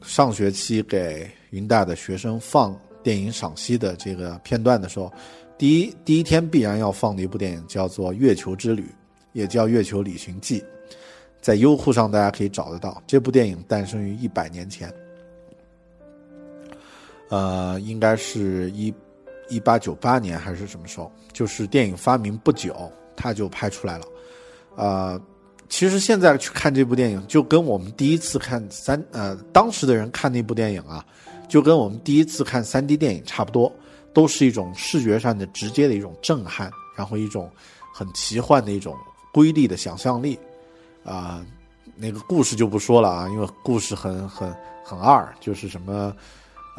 上学期给云大的学生放电影赏析的这个片段的时候，第一第一天必然要放的一部电影叫做《月球之旅》，也叫《月球旅行记》。在优酷上大家可以找得到这部电影，诞生于一百年前，呃，应该是一一八九八年还是什么时候？就是电影发明不久，他就拍出来了。呃，其实现在去看这部电影，就跟我们第一次看三呃当时的人看那部电影啊，就跟我们第一次看三 D 电影差不多，都是一种视觉上的直接的一种震撼，然后一种很奇幻的一种瑰丽的想象力。啊，那个故事就不说了啊，因为故事很很很二，就是什么，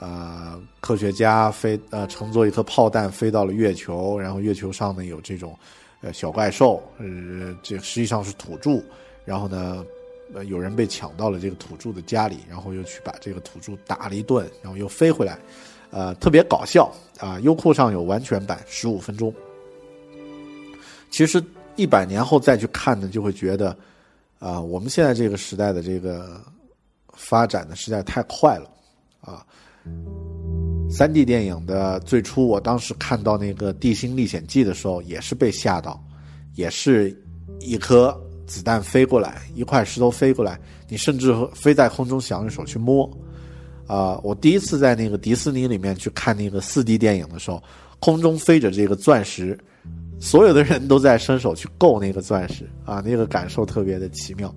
呃，科学家飞呃乘坐一颗炮弹飞到了月球，然后月球上呢有这种呃小怪兽，呃，这实际上是土著，然后呢，呃，有人被抢到了这个土著的家里，然后又去把这个土著打了一顿，然后又飞回来，呃，特别搞笑啊。优酷上有完全版，十五分钟。其实一百年后再去看呢，就会觉得。啊，我们现在这个时代的这个发展的实在太快了，啊，三 D 电影的最初，我当时看到那个《地心历险记》的时候，也是被吓到，也是一颗子弹飞过来，一块石头飞过来，你甚至飞在空中想用手去摸，啊，我第一次在那个迪士尼里面去看那个四 D 电影的时候，空中飞着这个钻石。所有的人都在伸手去够那个钻石啊，那个感受特别的奇妙。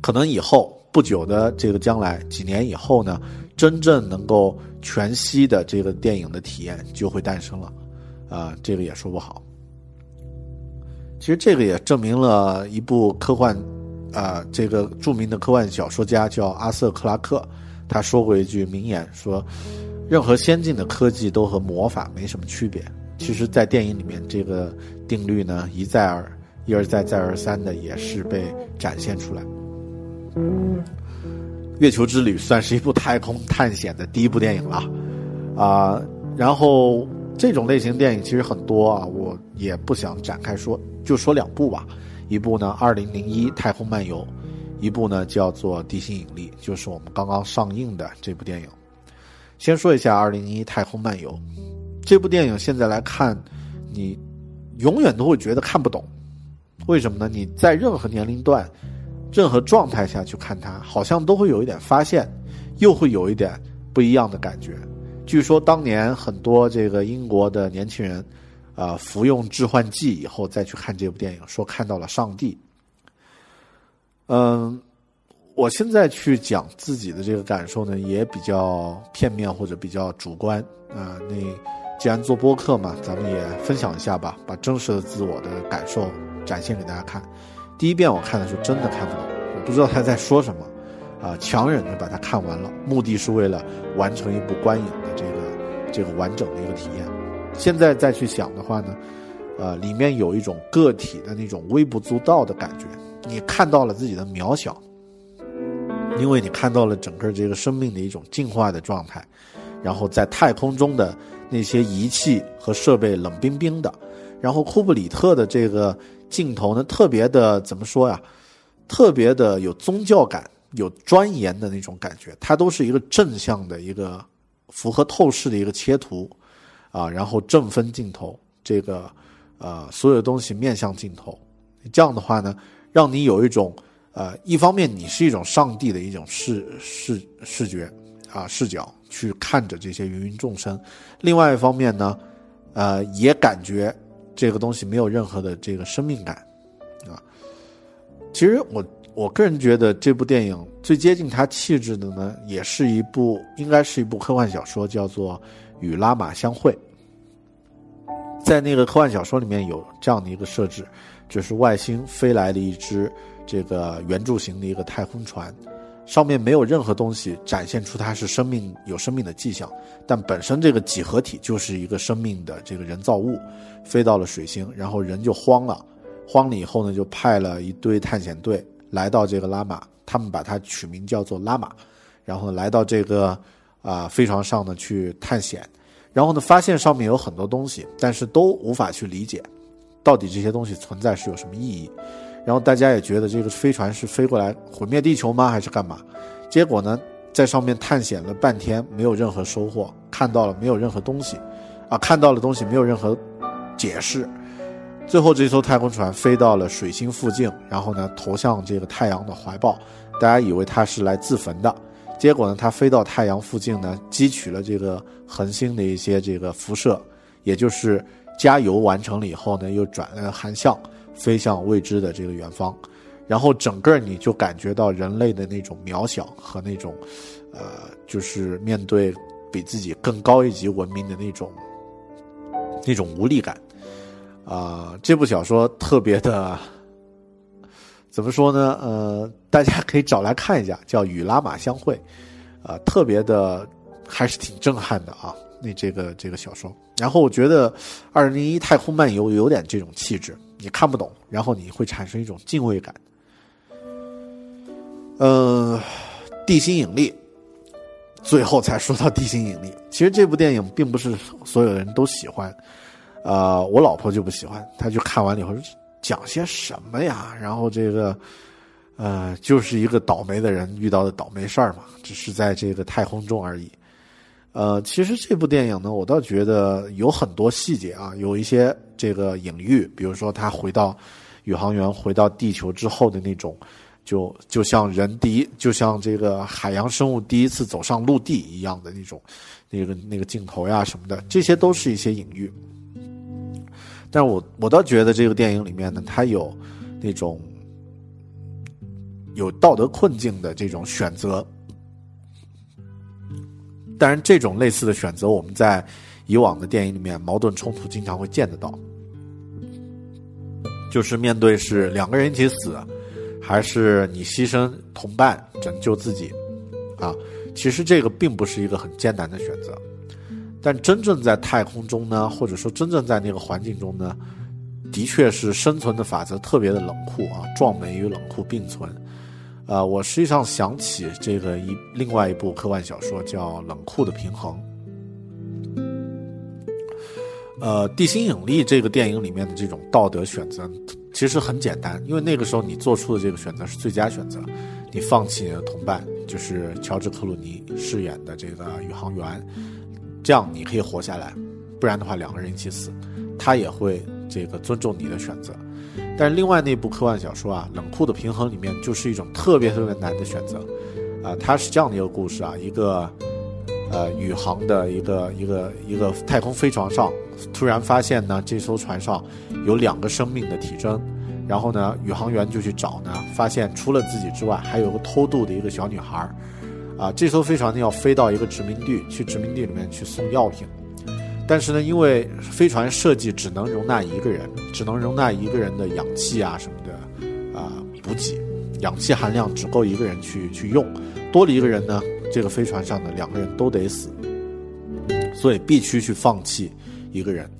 可能以后不久的这个将来，几年以后呢，真正能够全息的这个电影的体验就会诞生了，啊，这个也说不好。其实这个也证明了一部科幻，啊，这个著名的科幻小说家叫阿瑟·克拉克，他说过一句名言，说，任何先进的科技都和魔法没什么区别。其实，在电影里面，这个定律呢一再而一而再再而三的也是被展现出来。月球之旅算是一部太空探险的第一部电影了，啊，然后这种类型电影其实很多啊，我也不想展开说，就说两部吧。一部呢，《二零零一太空漫游》，一部呢叫做《地心引力》，就是我们刚刚上映的这部电影。先说一下《二零零一太空漫游》这部电影，现在来看，你永远都会觉得看不懂，为什么呢？你在任何年龄段。任何状态下去看它，好像都会有一点发现，又会有一点不一样的感觉。据说当年很多这个英国的年轻人，啊，服用致幻剂以后再去看这部电影，说看到了上帝。嗯，我现在去讲自己的这个感受呢，也比较片面或者比较主观啊。那既然做播客嘛，咱们也分享一下吧，把真实的自我的感受展现给大家看。第一遍我看的时候真的看不懂，我不知道他在说什么，<laughs> 啊，强忍着把它看完了，目的是为了完成一部观影的这个这个完整的一个体验。现在再去想的话呢，呃，里面有一种个体的那种微不足道的感觉，你看到了自己的渺小，因为你看到了整个这个生命的一种进化的状态，然后在太空中的那些仪器和设备冷冰冰的，然后库布里特的这个。镜头呢，特别的怎么说呀？特别的有宗教感，有庄严的那种感觉。它都是一个正向的一个符合透视的一个切图啊，然后正分镜头，这个呃所有东西面向镜头。这样的话呢，让你有一种呃，一方面你是一种上帝的一种视视视觉啊视角去看着这些芸芸众生；另外一方面呢，呃，也感觉。这个东西没有任何的这个生命感，啊，其实我我个人觉得这部电影最接近它气质的呢，也是一部应该是一部科幻小说，叫做《与拉玛相会》。在那个科幻小说里面有这样的一个设置，就是外星飞来的一只这个圆柱形的一个太空船。上面没有任何东西展现出它是生命有生命的迹象，但本身这个几何体就是一个生命的这个人造物，飞到了水星，然后人就慌了，慌了以后呢，就派了一堆探险队来到这个拉玛，他们把它取名叫做拉玛，然后来到这个啊飞船上呢去探险，然后呢发现上面有很多东西，但是都无法去理解，到底这些东西存在是有什么意义。然后大家也觉得这个飞船是飞过来毁灭地球吗？还是干嘛？结果呢，在上面探险了半天，没有任何收获，看到了没有任何东西，啊，看到了东西没有任何解释。最后这艘太空船飞到了水星附近，然后呢投向这个太阳的怀抱，大家以为它是来自焚的。结果呢，它飞到太阳附近呢，汲取了这个恒星的一些这个辐射，也就是加油完成了以后呢，又转了航向。飞向未知的这个远方，然后整个你就感觉到人类的那种渺小和那种，呃，就是面对比自己更高一级文明的那种那种无力感。啊，这部小说特别的，怎么说呢？呃，大家可以找来看一下，叫《与拉玛相会》，啊，特别的还是挺震撼的啊。那这个这个小说，然后我觉得《二零零一太空漫游》有点这种气质。你看不懂，然后你会产生一种敬畏感。呃，地心引力，最后才说到地心引力。其实这部电影并不是所有人都喜欢，呃，我老婆就不喜欢，她就看完了以后讲些什么呀？然后这个，呃，就是一个倒霉的人遇到的倒霉事儿嘛，只是在这个太空中而已。呃，其实这部电影呢，我倒觉得有很多细节啊，有一些这个隐喻，比如说他回到宇航员回到地球之后的那种，就就像人第一，就像这个海洋生物第一次走上陆地一样的那种，那个那个镜头呀什么的，这些都是一些隐喻。但我我倒觉得这个电影里面呢，它有那种有道德困境的这种选择。当然，这种类似的选择，我们在以往的电影里面矛盾冲突经常会见得到。就是面对是两个人一起死，还是你牺牲同伴拯救自己，啊，其实这个并不是一个很艰难的选择。但真正在太空中呢，或者说真正在那个环境中呢，的确是生存的法则特别的冷酷啊，壮美与冷酷并存。呃，我实际上想起这个一另外一部科幻小说叫《冷酷的平衡》。呃，《地心引力》这个电影里面的这种道德选择其实很简单，因为那个时候你做出的这个选择是最佳选择，你放弃你的同伴，就是乔治·克鲁尼饰演的这个宇航员，这样你可以活下来，不然的话两个人一起死，他也会这个尊重你的选择。但是另外那部科幻小说啊，《冷酷的平衡》里面就是一种特别特别难的选择，啊，它是这样的一个故事啊，一个呃宇航的一个一个一个太空飞船上。突然发现呢，这艘船上有两个生命的体征，然后呢，宇航员就去找呢，发现除了自己之外，还有个偷渡的一个小女孩儿，啊，这艘飞船呢要飞到一个殖民地，去殖民地里面去送药品，但是呢，因为飞船设计只能容纳一个人，只能容纳一个人的氧气啊什么的啊补给，氧气含量只够一个人去去用，多了一个人呢，这个飞船上的两个人都得死，所以必须去放弃。一个人，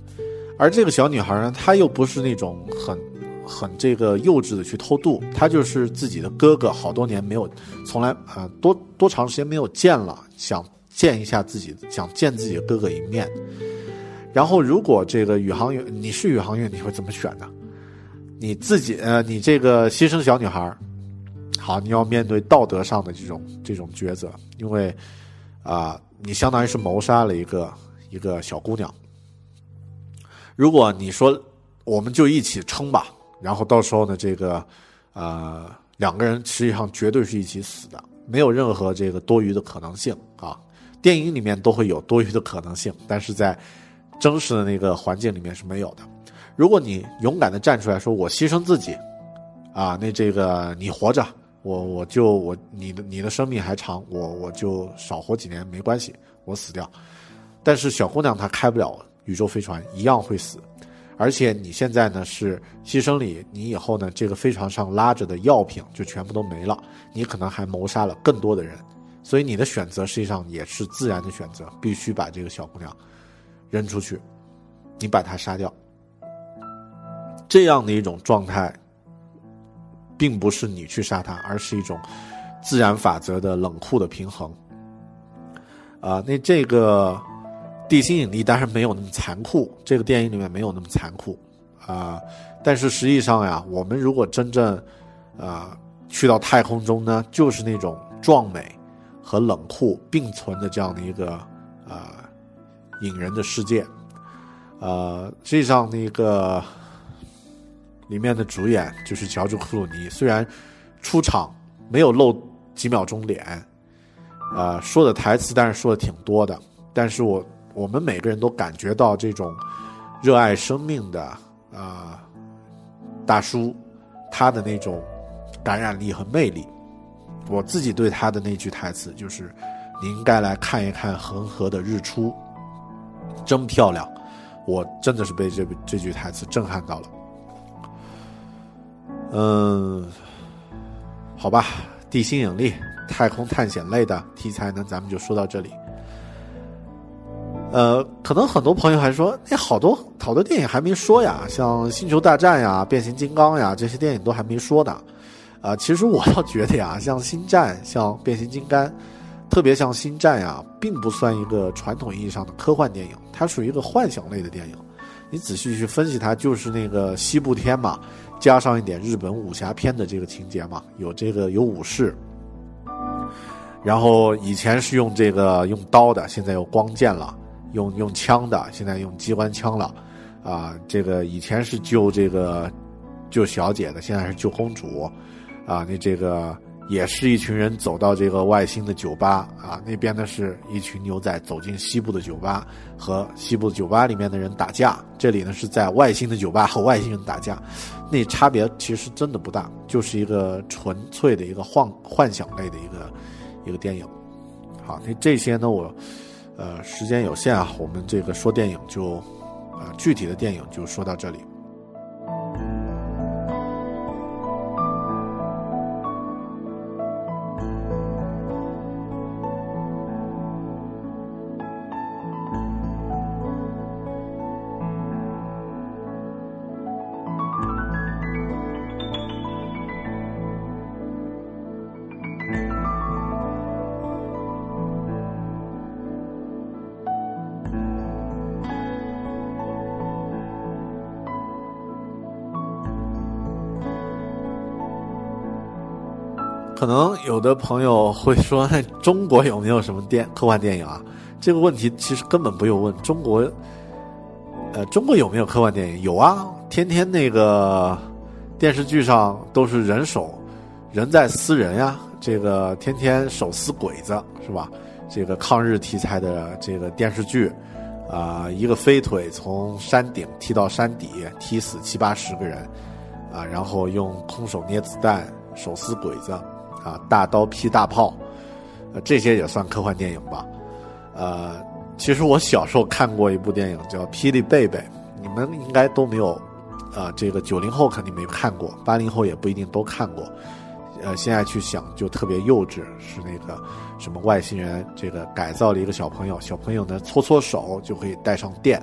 而这个小女孩呢，她又不是那种很很这个幼稚的去偷渡，她就是自己的哥哥，好多年没有，从来啊多多长时间没有见了，想见一下自己，想见自己的哥哥一面。然后，如果这个宇航员，你是宇航员，你会怎么选呢？你自己呃，你这个牺牲小女孩，好，你要面对道德上的这种这种抉择，因为啊，你相当于是谋杀了一个一个小姑娘。如果你说我们就一起撑吧，然后到时候呢，这个，呃，两个人实际上绝对是一起死的，没有任何这个多余的可能性啊。电影里面都会有多余的可能性，但是在真实的那个环境里面是没有的。如果你勇敢的站出来说，我牺牲自己，啊，那这个你活着，我我就我你的你的生命还长，我我就少活几年没关系，我死掉。但是小姑娘她开不了。宇宙飞船一样会死，而且你现在呢是牺牲里，你以后呢这个飞船上拉着的药品就全部都没了，你可能还谋杀了更多的人，所以你的选择实际上也是自然的选择，必须把这个小姑娘扔出去，你把她杀掉，这样的一种状态，并不是你去杀她，而是一种自然法则的冷酷的平衡。啊，那这个。地心引力当然没有那么残酷，这个电影里面没有那么残酷，啊，但是实际上呀，我们如果真正，啊，去到太空中呢，就是那种壮美和冷酷并存的这样的一个啊引人的世界，呃，实际上那个里面的主演就是乔治·克鲁尼，虽然出场没有露几秒钟脸，啊，说的台词但是说的挺多的，但是我。我们每个人都感觉到这种热爱生命的啊大叔，他的那种感染力和魅力。我自己对他的那句台词就是：“你应该来看一看恒河的日出，真漂亮。”我真的是被这这句台词震撼到了。嗯，好吧，地心引力、太空探险类的题材呢，咱们就说到这里。呃，可能很多朋友还说，那好多好多电影还没说呀，像《星球大战》呀、《变形金刚》呀这些电影都还没说呢。啊，其实我倒觉得呀，像《星战》、像《变形金刚》，特别像《星战》呀，并不算一个传统意义上的科幻电影，它属于一个幻想类的电影。你仔细去分析它，就是那个西部片嘛，加上一点日本武侠片的这个情节嘛，有这个有武士，然后以前是用这个用刀的，现在有光剑了。用用枪的，现在用机关枪了，啊，这个以前是救这个救小姐的，现在是救公主，啊，那这个也是一群人走到这个外星的酒吧，啊，那边呢是一群牛仔走进西部的酒吧，和西部酒吧里面的人打架，这里呢是在外星的酒吧和外星人打架，那差别其实真的不大，就是一个纯粹的一个幻幻想类的一个一个电影，好，那这些呢我。呃，时间有限啊，我们这个说电影就，呃，具体的电影就说到这里。可能有的朋友会说，<laughs> 中国有没有什么电科幻电影啊？这个问题其实根本不用问。中国，呃，中国有没有科幻电影？有啊，天天那个电视剧上都是人手人在撕人呀，这个天天手撕鬼子是吧？这个抗日题材的这个电视剧，啊，一个飞腿从山顶踢到山底，踢死七八十个人，啊，然后用空手捏子弹，手撕鬼子。啊，大刀劈大炮，呃，这些也算科幻电影吧？呃，其实我小时候看过一部电影叫《霹雳贝贝》，你们应该都没有，啊，这个九零后肯定没看过，八零后也不一定都看过。呃，现在去想就特别幼稚，是那个什么外星人这个改造了一个小朋友，小朋友呢搓搓手就可以带上电，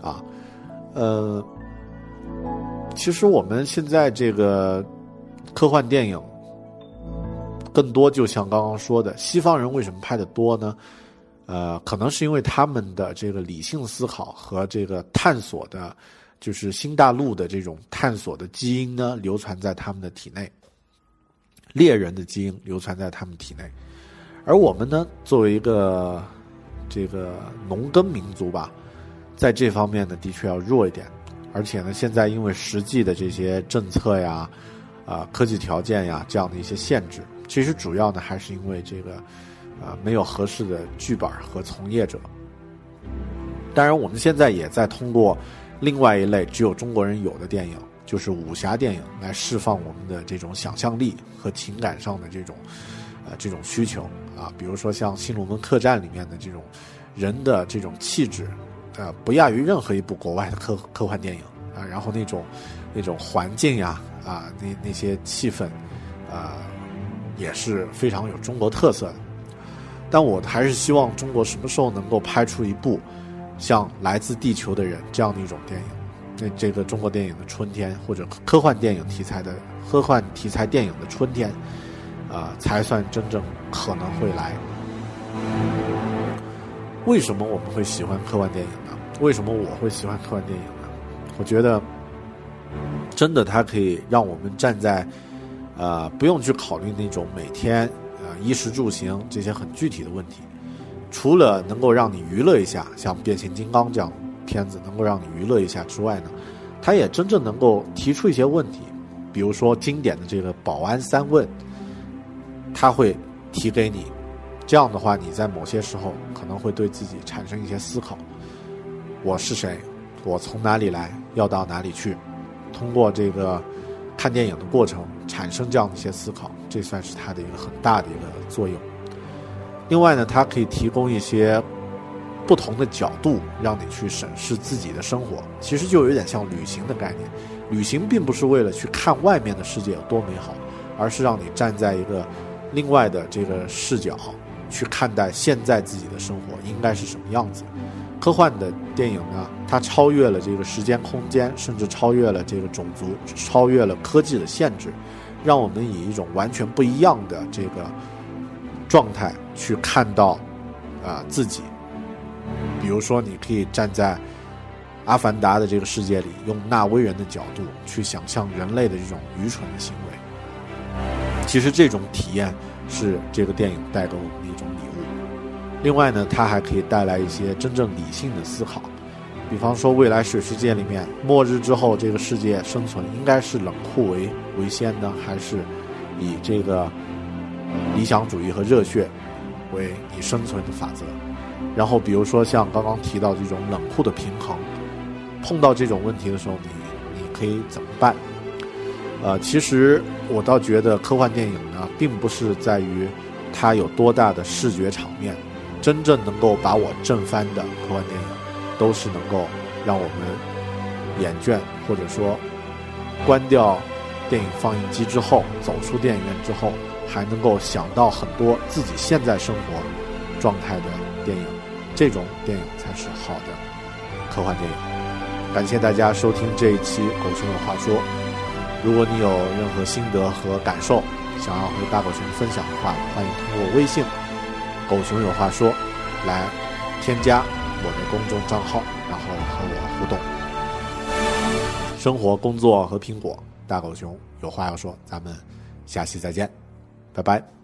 啊，呃，其实我们现在这个科幻电影。更多就像刚刚说的，西方人为什么拍的多呢？呃，可能是因为他们的这个理性思考和这个探索的，就是新大陆的这种探索的基因呢，流传在他们的体内，猎人的基因流传在他们体内，而我们呢，作为一个这个农耕民族吧，在这方面呢，的确要弱一点，而且呢，现在因为实际的这些政策呀，啊，科技条件呀，这样的一些限制。其实主要呢，还是因为这个，呃，没有合适的剧本和从业者。当然，我们现在也在通过另外一类只有中国人有的电影，就是武侠电影，来释放我们的这种想象力和情感上的这种，呃，这种需求啊。比如说像《新龙门客栈》里面的这种人的这种气质，呃，不亚于任何一部国外的科科幻电影啊。然后那种那种环境呀，啊，那那些气氛，啊。也是非常有中国特色的，但我还是希望中国什么时候能够拍出一部像《来自地球的人》这样的一种电影，那这个中国电影的春天，或者科幻电影题材的科幻题材电影的春天，啊，才算真正可能会来。为什么我们会喜欢科幻电影呢？为什么我会喜欢科幻电影呢？我觉得，真的它可以让我们站在。呃，不用去考虑那种每天呃衣食住行这些很具体的问题，除了能够让你娱乐一下，像变形金刚这样片子能够让你娱乐一下之外呢，它也真正能够提出一些问题，比如说经典的这个保安三问，他会提给你，这样的话你在某些时候可能会对自己产生一些思考：我是谁？我从哪里来？要到哪里去？通过这个。看电影的过程产生这样的一些思考，这算是它的一个很大的一个作用。另外呢，它可以提供一些不同的角度，让你去审视自己的生活。其实就有点像旅行的概念。旅行并不是为了去看外面的世界有多美好，而是让你站在一个另外的这个视角去看待现在自己的生活应该是什么样子。科幻的电影呢，它超越了这个时间空间，甚至超越了这个种族，超越了科技的限制，让我们以一种完全不一样的这个状态去看到啊自己。比如说，你可以站在阿凡达的这个世界里，用纳威人的角度去想象人类的这种愚蠢的行为。其实，这种体验是这个电影带给我们的一种。另外呢，它还可以带来一些真正理性的思考，比方说未来水世界里面，末日之后这个世界生存应该是冷酷为为先呢，还是以这个理想主义和热血为你生存的法则？然后比如说像刚刚提到这种冷酷的平衡，碰到这种问题的时候，你你可以怎么办？呃，其实我倒觉得科幻电影呢，并不是在于它有多大的视觉场面。真正能够把我震翻的科幻电影，都是能够让我们眼倦，或者说关掉电影放映机之后，走出电影院之后，还能够想到很多自己现在生活状态的电影。这种电影才是好的科幻电影。感谢大家收听这一期《狗熊有话说》。如果你有任何心得和感受，想要和大狗熊分享的话，欢迎通过微信。狗熊有话说，来添加我的公众账号，然后和我互动。生活、工作和苹果，大狗熊有话要说，咱们下期再见。拜拜。